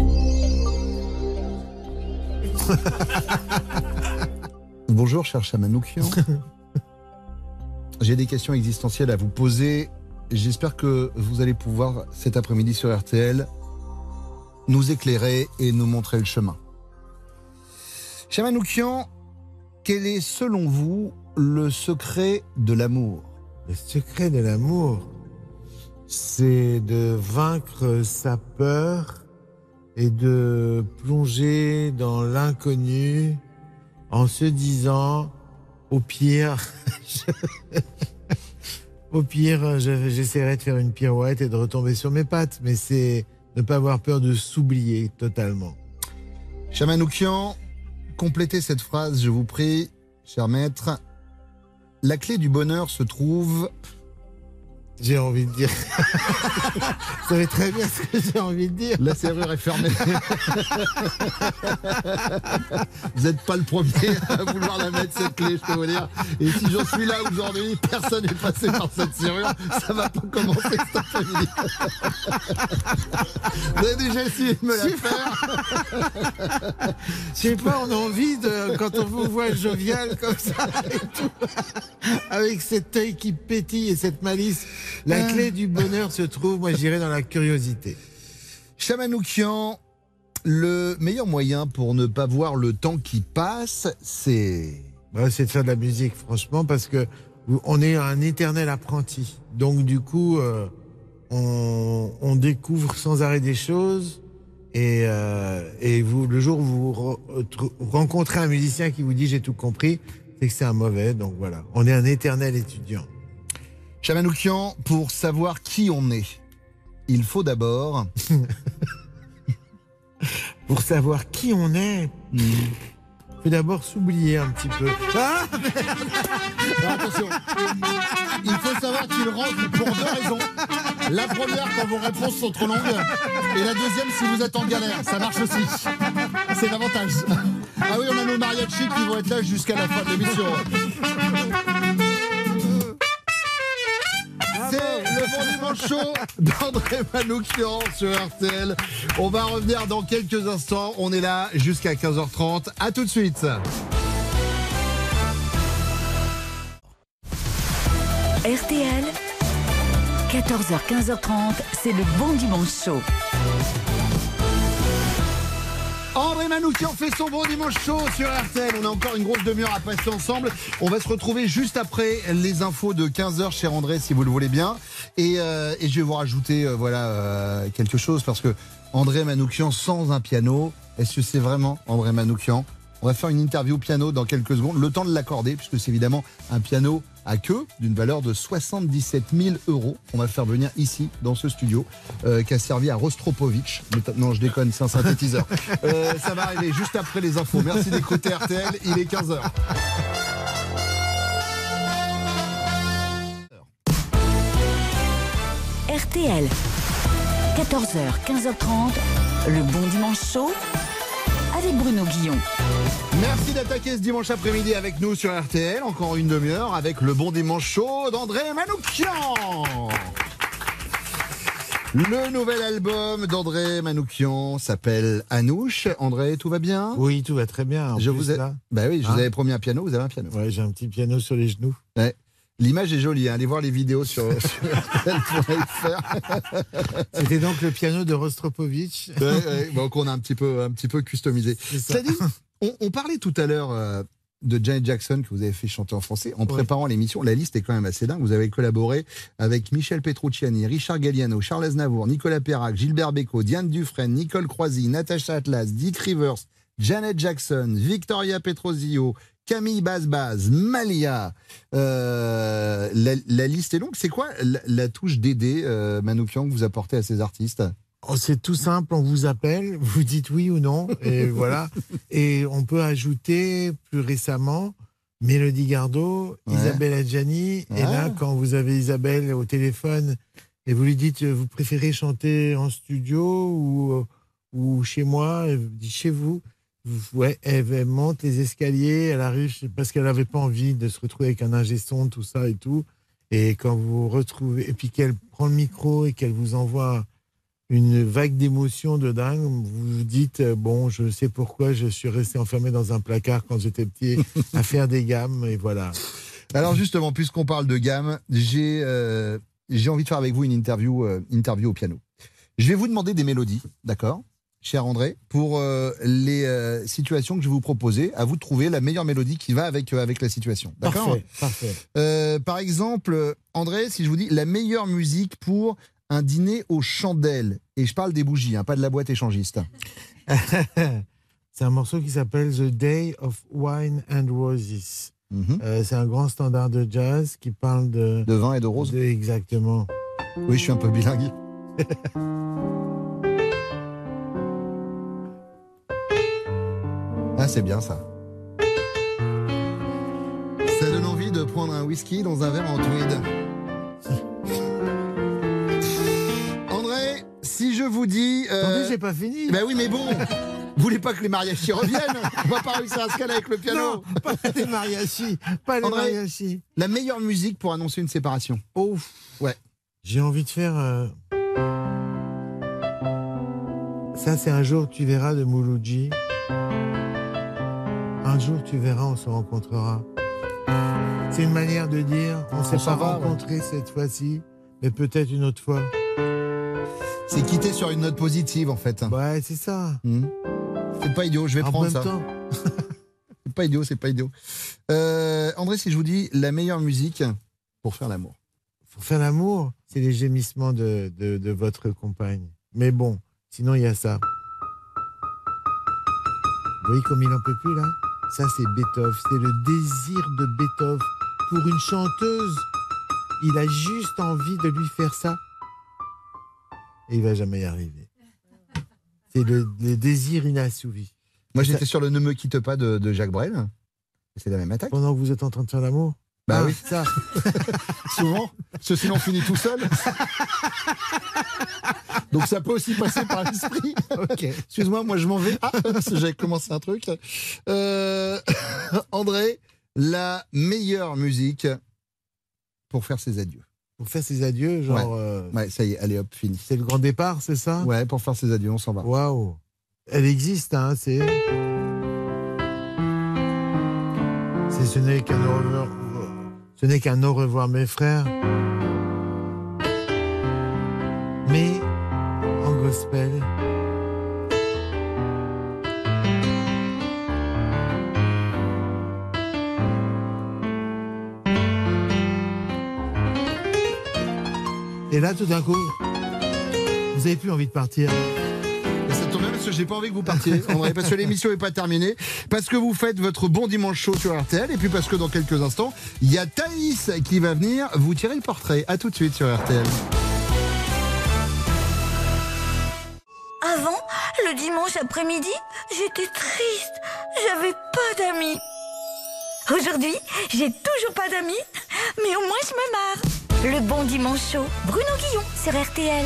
Bonjour cher chat Manoukian. <laughs> J'ai des questions existentielles à vous poser. J'espère que vous allez pouvoir cet après-midi sur RTL nous éclairer et nous montrer le chemin. Chat Manoukian, quel est selon vous le secret de l'amour? Le secret de l'amour, c'est de vaincre sa peur et de plonger dans l'inconnu en se disant, au pire, je- <laughs> au pire, je- j'essaierai de faire une pirouette et de retomber sur mes pattes, mais c'est ne pas avoir peur de s'oublier totalement. Chamanoukian, complétez cette phrase, je vous prie, cher maître. La clé du bonheur se trouve. J'ai envie de dire. <laughs> Vous savez très bien ce que j'ai envie de dire. La serrure est fermée. vous n'êtes pas le premier à vouloir la mettre, cette clé, je peux vous dire. Et si j'en suis là aujourd'hui, personne n'est passé par cette serrure, ça va pas commencer cet après-midi. vous avez déjà essayé de me la faire Je sais pas, on a envie de, quand on vous voit jovial comme ça, et tout, avec cet œil qui pétille et cette malice, la clé du bonheur se trouve, moi je dirais, dans la curiosité. Chamanoukian, le meilleur moyen pour ne pas voir le temps qui passe, c'est. Bah, c'est de faire de la musique, franchement, parce que on est un éternel apprenti. Donc du coup, euh, on, découvre sans arrêt des choses. Et, euh, vous, le jour où vous re- tr- rencontrez un musicien qui vous dit j'ai tout compris, c'est que c'est un mauvais. Donc voilà, on est un éternel étudiant. Chamanoukian, pour savoir qui on est, il faut d'abord. <laughs> pour savoir qui on est, il faut d'abord s'oublier un petit peu. Ah attention, il faut savoir qu'il rentre pour deux raisons. La première, quand vos réponses sont trop longues. Et la deuxième, si vous êtes en galère. Ça marche aussi. C'est l'avantage. Ah oui, on a nos mariachis qui vont être là jusqu'à la fin de l'émission. Chaud d'André Manoukian sur RTL. On va revenir dans quelques instants. On est là jusqu'à 15h30. À tout de suite. RTL, 14h, 15h30, c'est le bon dimanche chaud. André Manoukian fait son bon dimanche chaud sur RTL. On a encore une grosse demi-heure à passer ensemble. On va se retrouver juste après les infos de 15h, cher André, si vous le voulez bien. Et, euh, je vais vous rajouter euh, voilà, euh, quelque chose parce que André Manoukian sans un piano, est-ce que c'est vraiment André Manoukian? On va faire une interview piano dans quelques secondes, le temps de l'accorder, puisque c'est évidemment un piano à queue d'une valeur de 77 000 euros. On va le faire venir ici, dans ce studio, euh, qui a servi à Rostropovitch. Non, je déconne, c'est un synthétiseur. <laughs> Euh, ça va arriver juste après les infos. Merci d'écouter RTL, il est 15h. RTL, 14h, 15h30, le bon dimanche chaud avec Bruno Guillon. Merci d'attaquer ce dimanche après-midi avec nous sur RTL. Encore une demi-heure avec le bon dimanche chaud d'André Manoukian. Le nouvel album d'André Manoukian s'appelle Anouche. André, tout va bien? Oui, tout va très bien. En Je plus, vous ai... là. Bah oui, je Hein vous avais promis un piano, vous avez un piano. Ouais, j'ai un petit piano sur les genoux. Ouais. L'image est jolie, hein. allez voir les vidéos sur, <laughs> sur. C'était donc le piano de Rostropovitch. Ouais, ouais, donc on a un petit peu, un petit peu customisé. ça. Cela dit, on, on parlait tout à l'heure euh, de Janet Jackson que vous avez fait chanter en français. En préparant l'émission, la liste est quand même assez dingue. Vous avez collaboré avec Michel Petrucciani, Richard Galliano, Charles Aznavour, Nicolas Perrac, Gilbert Bécaud, Diane Dufresne, Nicole Croisy, Natasha Atlas, Dick Rivers, Janet Jackson, Victoria Petrosio, Camille Bazbaz, Malia. Euh, la, la liste est longue. C'est quoi la, la touche Dédé, euh, Manoukian, que vous apportez à ces artistes? Oh, c'est tout simple, on vous appelle, vous dites oui ou non, et <laughs> voilà. Et on peut ajouter plus récemment Mélodie Gardot, Ouais. Isabelle Adjani. Et Ah. là, quand vous avez Isabelle au téléphone et vous lui dites euh, vous préférez chanter en studio ou, euh, ou chez moi, elle dit chez vous. Elle, monte les escaliers, elle arrive parce qu'elle n'avait pas envie de se retrouver avec un ingé son, tout ça et tout. Et quand vous retrouvez, et puis qu'elle prend le micro et qu'elle vous envoie une vague d'émotions de dingue, vous vous dites, euh, bon, je sais pourquoi je suis resté enfermé dans un placard quand j'étais petit à faire des gammes, et voilà. Alors justement, puisqu'on parle de gamme, j'ai euh, j'ai envie de faire avec vous une interview, euh, interview au piano. Je vais vous demander des mélodies, d'accord? Cher André, pour euh, les euh, situations que je vais vous proposer, à vous de trouver la meilleure mélodie qui va avec, euh, avec la situation. D'accord Parfait, parfait. Par exemple, André, si je vous dis la meilleure musique pour un dîner aux chandelles, et je parle des bougies, hein, pas de la boîte échangiste. <laughs> C'est un morceau qui s'appelle The Day of Wine and Roses. Euh, c'est un grand standard de jazz qui parle de... De vin et de roses Exactement. Oui, je suis un peu bilingue. <laughs> Ah, c'est bien ça. Ça donne envie de prendre un whisky dans un verre en tweed. <laughs> André, si je vous dis. euh, Attendez, j'ai pas fini. Bah oui, mais bon. Vous voulez pas que les mariachis <laughs> reviennent On va pas réussir à se caler avec le piano. Non, pas les mariachis. Pas les André, mariachis. La meilleure musique pour annoncer une séparation. Ouf. Ouais. J'ai envie de faire. euh, Ça, c'est un jour tu verras de Mouloudji. Un jour tu verras, on se rencontrera. C'est une manière de dire on s'est s'en pas ouais. rencontrés cette fois-ci, mais peut-être une autre fois. C'est quitter sur une note positive en fait. Ouais, c'est ça. Hmm. C'est pas idiot, je vais en prendre même ça. temps, <laughs> C'est pas idiot, c'est pas idiot. Euh, André, si je vous dis la meilleure musique pour faire l'amour. Pour faire l'amour, c'est les gémissements de, de, de votre compagne. Mais bon, sinon il y a ça. Vous voyez comme il en peut plus là? Ça c'est Beethoven, c'est le désir de Beethoven pour une chanteuse. Il a juste envie de lui faire ça. Et il va jamais y arriver. C'est le, le désir inassouvi. Moi, j'étais sur le Ne me quitte pas de, de Jacques Brel. C'est la même attaque. Pendant que vous êtes en train de faire l'amour? Bah Ah, oui. ça. <laughs> Souvent. Ceci on finit tout seul. <laughs> Donc ça peut aussi passer par l'esprit. Excuse-moi, moi je m'en vais. Ah, commencé un truc. Euh, <laughs> André, la meilleure musique pour faire ses adieux. Pour faire ses adieux, genre. Ouais. euh, Ouais, ça y est, allez hop, fini. C'est le grand départ, c'est ça? Ouais, pour faire ses adieux, on s'en va. Waouh Elle existe, hein, c'est. C'est ce n'est qu'un revoir. Ce n'est qu'un au revoir, mes frères. Mais en gospel. Et là, tout d'un coup, vous avez plus envie de partir. J'ai pas envie que vous partiez, <laughs> André, parce que l'émission n'est pas terminée, parce que vous faites votre bon dimanche chaud sur RTL, et puis parce que dans quelques instants, il y a Thaïs qui va venir vous tirer le portrait. À tout de suite sur RTL. Avant, le dimanche après-midi, j'étais triste. J'avais pas d'amis. Aujourd'hui, j'ai toujours pas d'amis, mais au moins je me marre. Le bon dimanche chaud, Bruno Guillon sur RTL.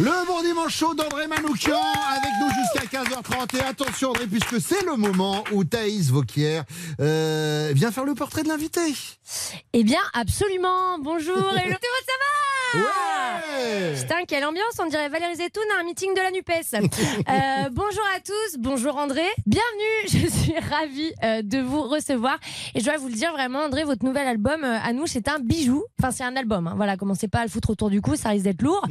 Le bon dimanche chaud d'André Manoukian avec nous jusqu'à 15h30. Et attention André, puisque c'est le moment où Thaïs Vauquier euh, vient faire le portrait de l'invité. Eh bien, absolument. Bonjour, hello, <laughs> ça va Ouais Putain, quelle ambiance, on dirait Valérie Zetoun à un meeting de la NUPES. <laughs> Euh, bonjour à tous, bonjour André. Bienvenue, <laughs> je suis ravie euh, de vous recevoir. Et je dois vous le dire vraiment, André, votre nouvel album, à nous, c'est un bijou. Enfin, c'est un album, hein. voilà, commencez pas à le foutre autour du cou, ça risque d'être lourd.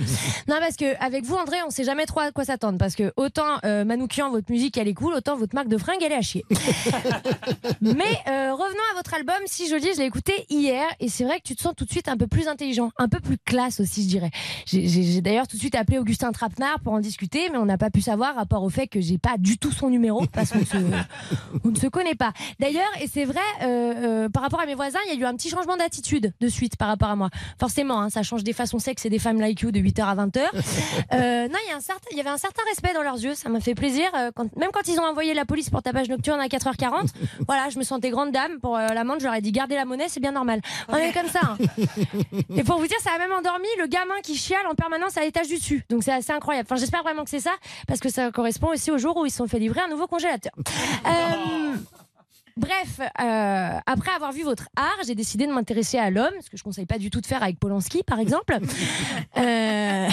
non, parce que avec vous, André, on sait jamais trop à quoi s'attendre. Parce que autant euh, Manoukian, votre musique, elle est cool, autant votre marque de fringues, elle est à chier. <laughs> Mais euh, revenons à votre album, Si je dis, je l'ai écouté hier et c'est vrai que tu te sens tout de suite un peu plus intelligent, un peu plus classe aussi, je dirais. J'ai- d'ailleurs tout de suite appelé Augustin Trapenard pour en discuter, mais on n'a pas pu savoir, rapport au fait que j'ai pas du tout son numéro parce qu'on <laughs> ne se connaît pas. D'ailleurs, et c'est vrai, euh, euh, par rapport à mes voisins, il y a eu un petit changement d'attitude de suite par rapport à moi. Forcément, hein, ça change des façons sexes et des femmes like you de 8h à 20h. <laughs> Euh, non, il y, a un certain, il y avait un certain respect dans leurs yeux, ça m'a fait plaisir. euh, quand, même quand ils ont envoyé la police pour tapage nocturne à 4h40, <laughs> voilà, je me sentais grande dame. Pour euh, l'amende, je leur ai dit gardez la monnaie, c'est bien normal. On est comme ça. hein. Et pour vous dire, ça a même endormi le gamin qui chiale en permanence à l'étage du dessus. Donc c'est assez incroyable. Enfin, j'espère vraiment que c'est ça, parce que ça correspond aussi au jour où ils se sont fait livrer un nouveau congélateur. Euh, Bref, euh, après avoir vu votre art, j'ai décidé de m'intéresser à l'homme, ce que je conseille pas du tout de faire avec Polanski, par exemple. <laughs> Euh,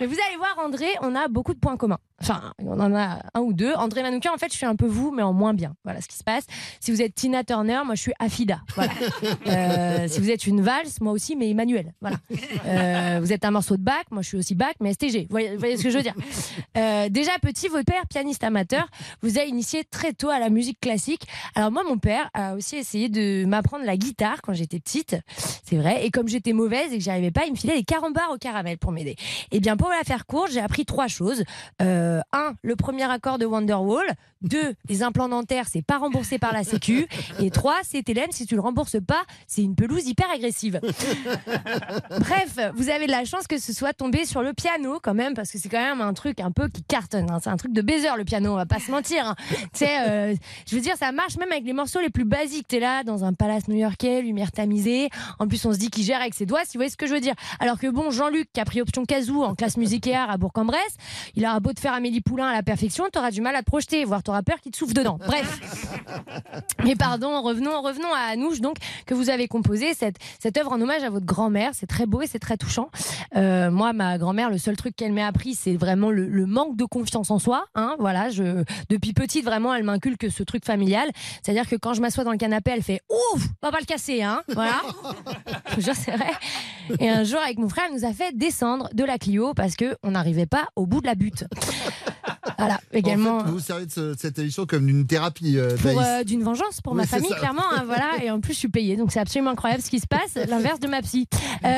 mais vous allez voir, André, on a beaucoup de points communs. Enfin, on en a un ou deux. André Manoukian, en fait, je suis un peu vous, mais en moins bien. Voilà ce qui se passe. Si vous êtes Tina Turner, moi, je suis Afida. Voilà. <laughs> Euh, si vous êtes une valse, moi aussi, mais Emmanuel. Voilà. Vous êtes un morceau de Bach, moi, je suis aussi Bach, mais STG. Vous voyez, vous voyez ce que je veux dire Déjà petit, votre père, pianiste amateur, vous a initié très tôt à la musique classique. Alors moi, mon père a aussi essayé de m'apprendre la guitare quand j'étais petite, c'est vrai. Et comme j'étais mauvaise et que j'arrivais pas, il me filait des carambars au caramel pour m'aider. Et bien pour la faire courte, j'ai appris trois choses. Euh, un, le premier accord de Wonderwall. Deux, les implants dentaires, c'est pas remboursé par la Sécu. Et trois, c'est Hélène, si tu le rembourses pas, c'est une pelouse hyper agressive. Bref, vous avez de la chance que ce soit tombé sur le piano quand même, parce que c'est quand même un truc un peu qui cartonne. hein. C'est un truc de baiser le piano, on va pas se mentir. hein. Tu sais, euh, je veux dire, ça marche même avec les morceaux les plus basiques. T'es là dans un palace new-yorkais, lumière tamisée. En plus, on se dit qu'il gère avec ses doigts, si vous voyez ce que je veux dire. Alors que bon, Jean-Luc qui a pris option casou en classe musique et art à Bourg-en-Bresse, il aura beau te faire Amélie Poulain à la perfection, t'auras du mal à te projeter, voire t'auras peur qu'il te souffle dedans. Bref. <laughs> Mais pardon, revenons, revenons à Anouche, donc, que vous avez composé cette, cette œuvre en hommage à votre grand-mère. C'est très beau et c'est très touchant. Euh, moi, ma grand-mère, le seul truc qu'elle m'a appris, c'est vraiment le, le manque de confiance en soi. Hein, voilà, je, depuis petite, vraiment, elle m'inculque ce truc familial. C'est-à-dire que quand je m'assois dans le canapé, elle fait Ouf, va pas le casser, hein. Voilà. <laughs> Je jure, c'est vrai. Et un jour, avec mon frère, elle nous a fait descendre de la Clio parce que on n'arrivait pas au bout de la butte. Voilà, également. En fait, vous vous servez de ce- cette émission comme d'une thérapie, euh, pour euh, d'une vengeance pour Oui, ma famille clairement hein, voilà et en plus je suis payée donc c'est absolument incroyable ce qui se passe l'inverse de ma psy Euh,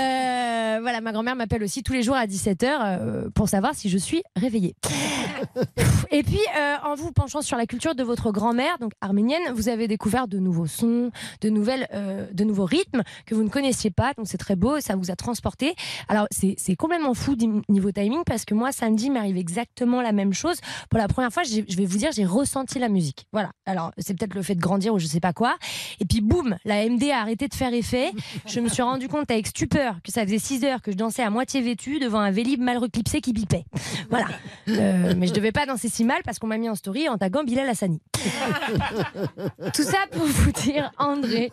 voilà ma grand-mère m'appelle aussi tous les jours à 17h pour savoir si je suis réveillée. <laughs> Et puis euh, en vous penchant sur la culture de votre grand-mère donc arménienne vous avez découvert de nouveaux sons de nouvelles euh, de nouveaux rythmes que vous ne connaissiez pas donc c'est très beau ça vous a transporté. Alors c'est complètement fou niveau timing parce que moi samedi m'arrive exactement la même chose. Pour la première fois je vais vous dire j'ai ressenti la musique. Voilà. Alors c'est peut-être le fait de grandir ou je sais pas quoi. Et puis boum la MD a arrêté de faire effet. Je me suis rendu compte avec stupeur que ça faisait 6 que je dansais à moitié vêtue devant un vélib mal reclipsé qui bipait. Voilà. Euh, mais je devais pas danser si mal parce qu'on m'a mis en story en taguant Bilal Hassani. Tout ça pour vous dire, André,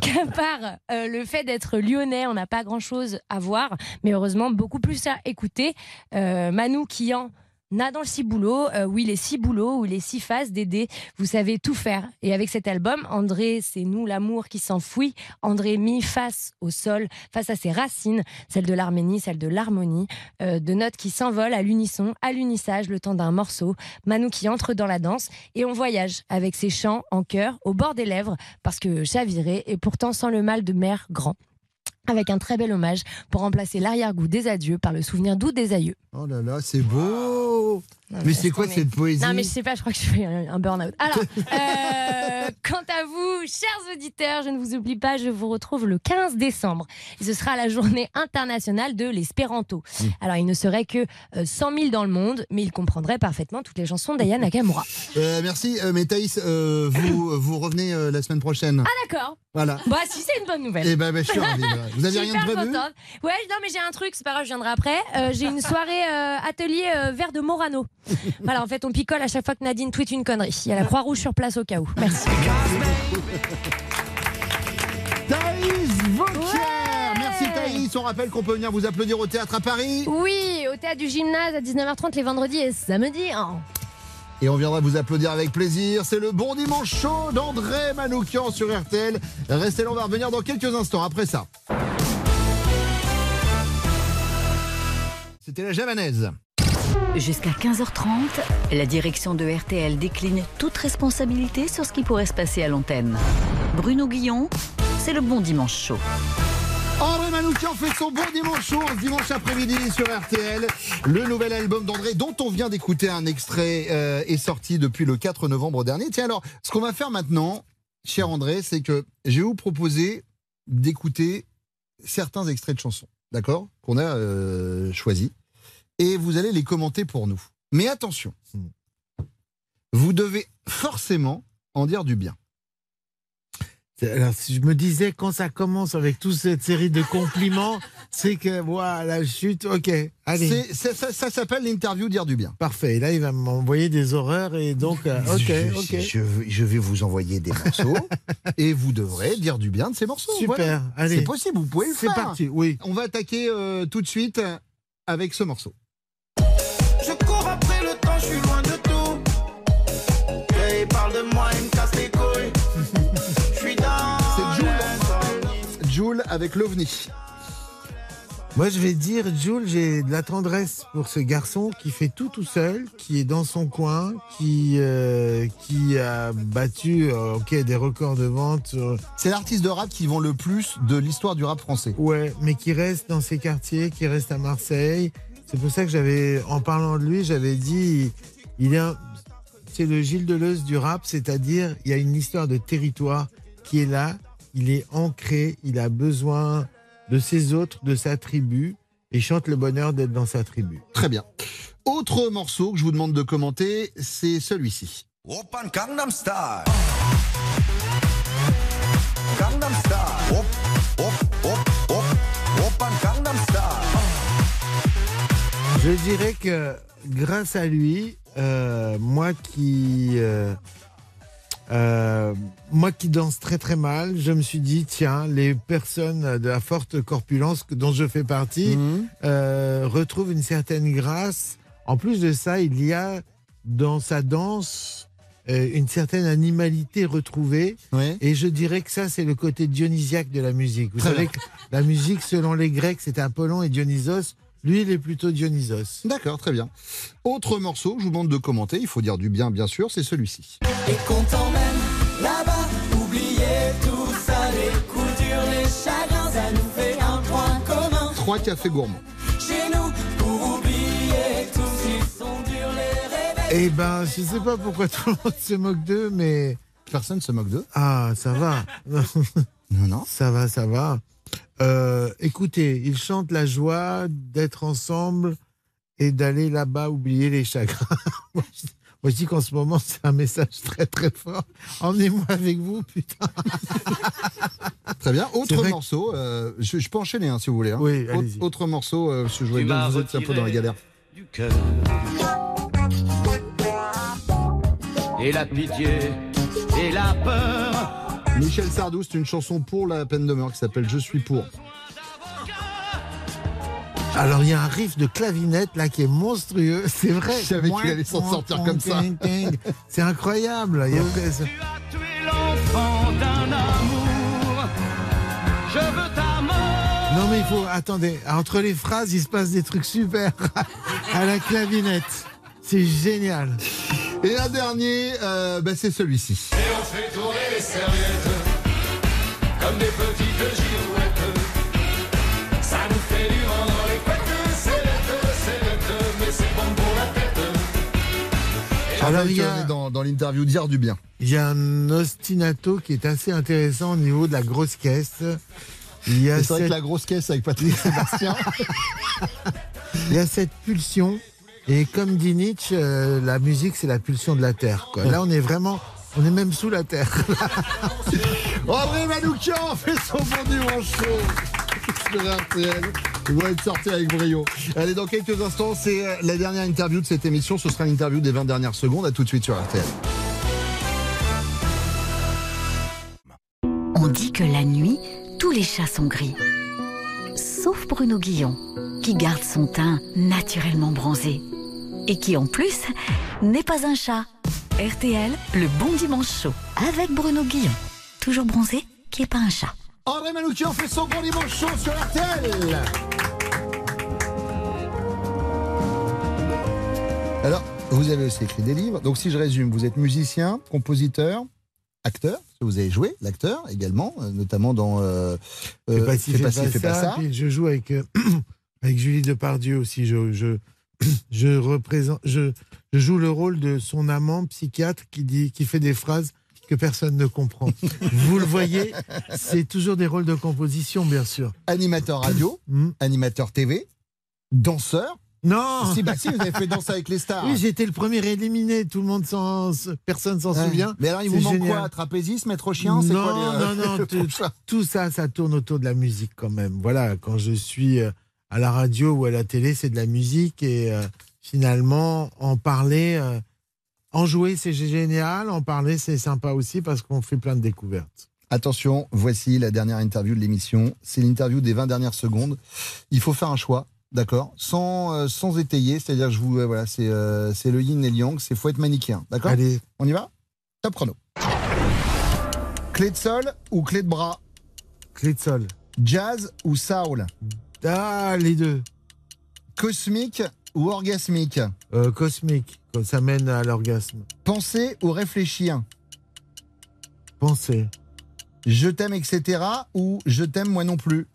qu'à part euh, le fait d'être lyonnais, on n'a pas grand-chose à voir, mais heureusement beaucoup plus à écouter. Euh, Manu Kian n'a dans le ciboulot, euh, où il est ciboulot, où il est six faces, Dédé, vous savez tout faire. Et avec cet album, André, c'est nous l'amour qui s'enfouit. André mis face au sol, face à ses racines, celle de l'harmonie, celle de l'harmonie, euh, de notes qui s'envolent à l'unisson, à l'unissage, le temps d'un morceau. Manu qui entre dans la danse et on voyage avec ses chants en chœur au bord des lèvres parce que chaviré et pourtant sans le mal de mère grand. Avec un très bel hommage pour remplacer l'arrière-goût des adieux par le souvenir doux des aïeux. Oh là là, c'est beau Mais c'est quoi cette poésie Non, mais je sais pas, je crois que je fais un burn-out. Alors, <laughs> euh, quant à vous, chers auditeurs, je ne vous oublie pas, je vous retrouve le 15 décembre. Et ce sera la journée internationale de l'espéranto. Alors, il ne serait que euh, 100 000 dans le monde, mais ils comprendraient parfaitement toutes les chansons d'Aya Nakamura. Euh, Merci, euh, mais Thaïs, euh, vous, <coughs> vous revenez euh, la semaine prochaine. Ah, d'accord. Voilà. Bah, si, c'est une bonne nouvelle. Eh ben, ben, je suis ravi, voilà. Vous avez rien de prévu. Ouais, non, mais j'ai un truc, c'est pas grave, je viendrai après. Euh, j'ai une soirée euh, atelier euh, vert de Morano. <laughs> voilà, en fait, on picole à chaque fois que Nadine tweet une connerie. Il y a la Croix-Rouge sur place au cas où. Merci. <laughs> Thaïs Vauquier Merci Thaïs, on rappelle qu'on peut venir vous applaudir au théâtre à Paris. Oui, au théâtre du gymnase à 19h30 les vendredis et samedis. hein. Et on viendra vous applaudir avec plaisir. C'est le bon dimanche chaud d'André Manoukian sur RTL. Restez là, on va revenir dans quelques instants après ça. C'était la javanaise. Jusqu'à 15h30, la direction de RTL décline toute responsabilité sur ce qui pourrait se passer à l'antenne. Bruno Guillon, c'est le bon dimanche chaud. André Manoukian fait son bon dimanche chaud dimanche après-midi sur RTL. Le nouvel album d'André, dont on vient d'écouter un extrait, euh, est sorti depuis le 4 novembre dernier. Tiens, alors, ce qu'on va faire maintenant, cher André, c'est que je vais vous proposer d'écouter certains extraits de chansons, d'accord Qu'on a euh, choisis. Et vous allez les commenter pour nous. Mais attention, vous devez forcément en dire du bien. C'est- Alors, si je me disais, quand ça commence avec toute cette série de compliments, <laughs> c'est que, voilà, la chute, ok, allez. C'est- c'est- ça ça s'appelle l'interview dire du bien. Parfait. Là, il va m'envoyer des horreurs et donc, euh, ok, je, ok. je- je vais vous envoyer des morceaux <laughs> et vous devrez dire du bien de ces morceaux. Super, voilà. allez. C'est possible, vous pouvez le C'est faire. parti, oui. On va attaquer euh, tout de suite avec ce morceau. Joule. Avec l'OVNI. Moi, je vais dire, Jules, j'ai de la tendresse pour ce garçon qui fait tout tout seul, qui est dans son coin, qui, euh, qui a battu euh, ok, des records de vente. euh, C'est l'artiste de rap qui vend le plus de l'histoire du rap français. Ouais, mais qui reste dans ses quartiers, qui reste à Marseille. C'est pour ça que j'avais, en parlant de lui, j'avais dit, il est, c'est le Gilles Deleuze du rap, c'est-à-dire il y a une histoire de territoire qui est là, il est ancré, il a besoin de ses autres, de sa tribu, et chante le bonheur d'être dans sa tribu. Très bien. Autre morceau que je vous demande de commenter, c'est celui-ci. Open Gangnam Style. Gangnam Style. Op, op, op, op. Open Gangnam Style. Je dirais que grâce à lui, euh, moi qui euh, euh, moi qui danse très très mal, je me suis dit tiens, les personnes de la forte corpulence dont je fais partie euh, retrouvent une certaine grâce. En plus de ça, il y a dans sa danse euh, une certaine animalité retrouvée. Et je dirais que ça, c'est le côté dionysiaque de la musique. Vous savez que la musique, selon les Grecs, c'était Apollon et Dionysos. Lui, il est plutôt Dionysos. D'accord, très bien. Autre morceau, je vous demande de commenter, il faut dire du bien bien sûr, c'est celui-ci. Et qu'on t'emmène là-bas, oubliez tout ça, les coups durs, les chagrins, ça nous fait un point commun. Trois cafés gourmands. Chez nous, pour oublier tout, ils sont durs les réveils. Eh ben, je sais pas pourquoi tout le monde se moque d'eux, mais. Personne se moque d'eux. Ah, ça va. non, non. Ça va, ça va. Euh, écoutez, ils chantent la joie d'être ensemble et d'aller là-bas oublier les chagrins. <laughs> Moi, je- moi, je dis qu'en ce moment, c'est un message très très fort. Emmenez-moi avec vous, putain. <laughs> Très bien. Autre morceau, euh, je, je peux enchaîner hein, si vous voulez. hein. Oui, Autre- allez-y. Autre morceau, euh, parce que je Tu bien vous êtes un peu dans la galère. du cœur. Et la pitié et la peur. Michel Sardou, c'est une chanson pour la peine de mort qui s'appelle Je suis pour. Alors, il y a un riff de clavinette là qui est monstrueux. C'est vrai. Je savais qu'il allait s'en sortir comme ça. C'est incroyable. Il y a- L'enfant d'un amour. Je veux ta mort. Non, mais il faut. Attendez, entre les phrases, il se passe des trucs super <laughs> à la clavinette. C'est génial. Et un dernier, euh, bah, c'est celui-ci. Et on fait tourner les serviettes comme des petites girouettes. Ça nous fait du vent dans les couettes. C'est bête, c'est bête, mais c'est bon pour la tête. Alors, Raphaël il y a- Colonnet dans, dans l'interview d'hier du bien. Il y a un ostinato qui est assez intéressant au niveau de la grosse caisse. Il y a C'est vrai cette- que la grosse caisse avec Patrick Sébastien. <laughs> Il y a cette pulsion. Et comme dit Nietzsche, euh, la musique, c'est la pulsion de la terre. Là, on est vraiment. On est même sous la terre. <laughs> André Manoukian fait son bon dimanche chaud sur RTL. Doit être sorti avec brio. Allez, dans quelques instants, c'est euh, la dernière interview de cette émission. Ce sera l'interview des 20 dernières secondes. À tout de suite sur RTL. On dit que la nuit, tous les chats sont gris. Sauf Bruno Guillon, qui garde son teint naturellement bronzé. Et qui en plus n'est pas un chat. RTL, le bon dimanche chaud. Avec Bruno Guillon. Toujours bronzé, qui est pas un chat. André Manoukian fait son bon dimanche chaud sur RTL. Alors, vous avez aussi écrit des livres. Donc, si je résume, vous êtes musicien, compositeur, acteur. Vous avez joué l'acteur également, euh, notamment dans euh, Fais euh, pas ci, fais pas ça. Puis je joue avec, euh, <clears throat> avec Julie Depardieu aussi. Je, je, <coughs> je, représente, je, je joue le rôle de son amant psychiatre qui, dit, qui fait des phrases que personne ne comprend. <laughs> Vous le voyez, c'est toujours des rôles de composition, bien sûr. Animateur <coughs> radio, animateur TV, danseur. Non Si, bah si, vous avez fait danser avec les stars. Oui, j'étais le premier éliminé. Tout le monde s'en, personne s'en Ouais. souvient. Mais alors, il vous manque génial. quoi Trapézisme, être au chien C'est non, quoi les, non, non, <laughs> tout, tout ça, ça tourne autour de la musique quand même. Voilà, quand je suis euh, à la radio ou à la télé, c'est de la musique et euh, finalement, en parler, euh, en jouer, c'est génial. En parler, c'est sympa aussi parce qu'on fait plein de découvertes. Attention, voici la dernière interview de l'émission. C'est l'interview des 20 dernières secondes. Il faut faire un choix, d'accord? Sans, euh, sans étayer, c'est-à-dire, je vous, euh, voilà, c'est euh, c'est le yin et le yang, c'est faut être manichéen, d'accord? Allez. On y va? Top chrono. Clé de sol ou clé de bras? Clé de sol. Jazz ou soul? Ah, les deux. Cosmique ou orgasmique Euh, cosmique, quand ça mène à l'orgasme. Penser ou réfléchir Penser. Je t'aime, etc. ou je t'aime moi non plus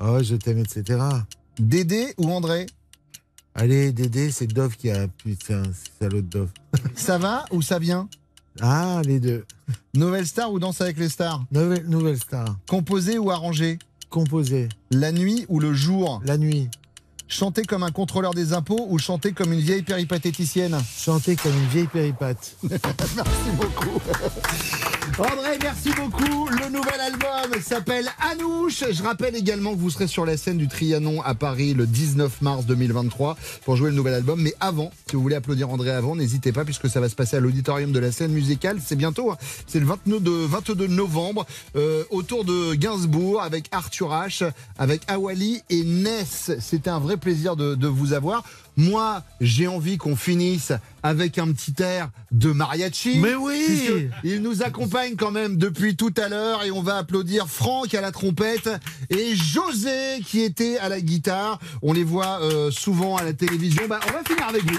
Oh, je t'aime, etc. Dédé ou André Allez, Dédé, c'est Dove qui a. Putain, c'est salaud de Dove. <laughs> Ça va ou ça vient Ah, les deux. Nouvelle star ou danse avec les stars Nouvelle, nouvelle star. Composer ou arranger La nuit ou le jour La nuit. Chanter comme un contrôleur des impôts ou chanter comme une vieille péripatéticienne Chanter comme une vieille péripate. <laughs> Merci beaucoup. André, merci beaucoup. Le nouvel album s'appelle Anouche. Je rappelle également que vous serez sur la scène du Trianon à Paris le 19 mars 2023 pour jouer le nouvel album. Mais avant, si vous voulez applaudir André avant, n'hésitez pas puisque ça va se passer à l'auditorium de la scène musicale. C'est bientôt, hein. c'est le 29 de, 22 novembre euh, autour de Gainsbourg avec Arthur H, avec Awali et Ness. C'était un vrai plaisir de vous avoir. Moi, j'ai envie qu'on finisse avec un petit air de mariachi. Mais oui Il nous accompagne quand même depuis tout à l'heure et on va applaudir Franck à la trompette et José qui était à la guitare. On les voit euh, souvent à la télévision. Bah, on va finir avec vous.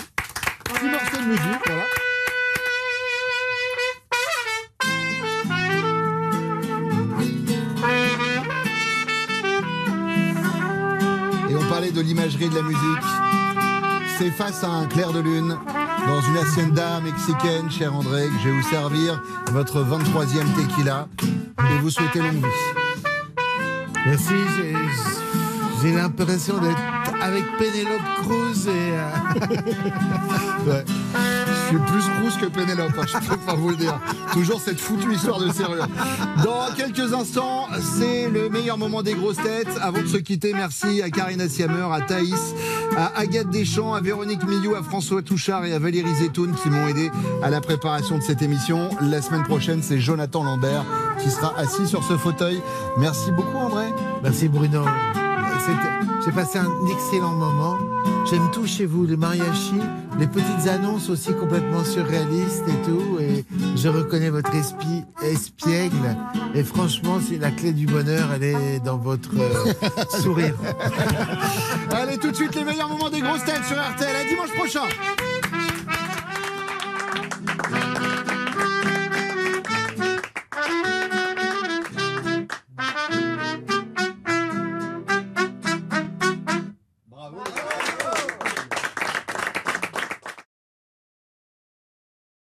Un petit morceau de musique, voilà. Et on parlait de l'imagerie de la musique. C'est face à un clair de lune, dans une hacienda mexicaine, cher André, que je vais vous servir votre 23e tequila et vous souhaiter longue vie. Merci, j'ai- l'impression d'être avec Penelope Cruz et. euh, <laughs> Ouais. Je suis plus rousse que Pénélope, hein, je préfère vous le dire. Toujours cette foutue histoire de serrure. Dans quelques instants, c'est le meilleur moment des grosses têtes. Avant de se quitter, merci à Karina Siamer, à Thaïs, à Agathe Deschamps, à Véronique Millou, à François Touchard et à Valérie Zetoun qui m'ont aidé à la préparation de cette émission. La semaine prochaine, c'est Jonathan Lambert qui sera assis sur ce fauteuil. Merci beaucoup, André. Merci Bruno. J'ai passé un excellent moment. J'aime tout chez vous, les mariachis, les petites annonces aussi complètement surréalistes et tout. Et je reconnais votre espiègle. Et franchement, c'est la clé du bonheur, elle est dans votre euh, sourire. <laughs> Allez, tout de suite, les meilleurs moments des grosses têtes sur RTL. À dimanche prochain.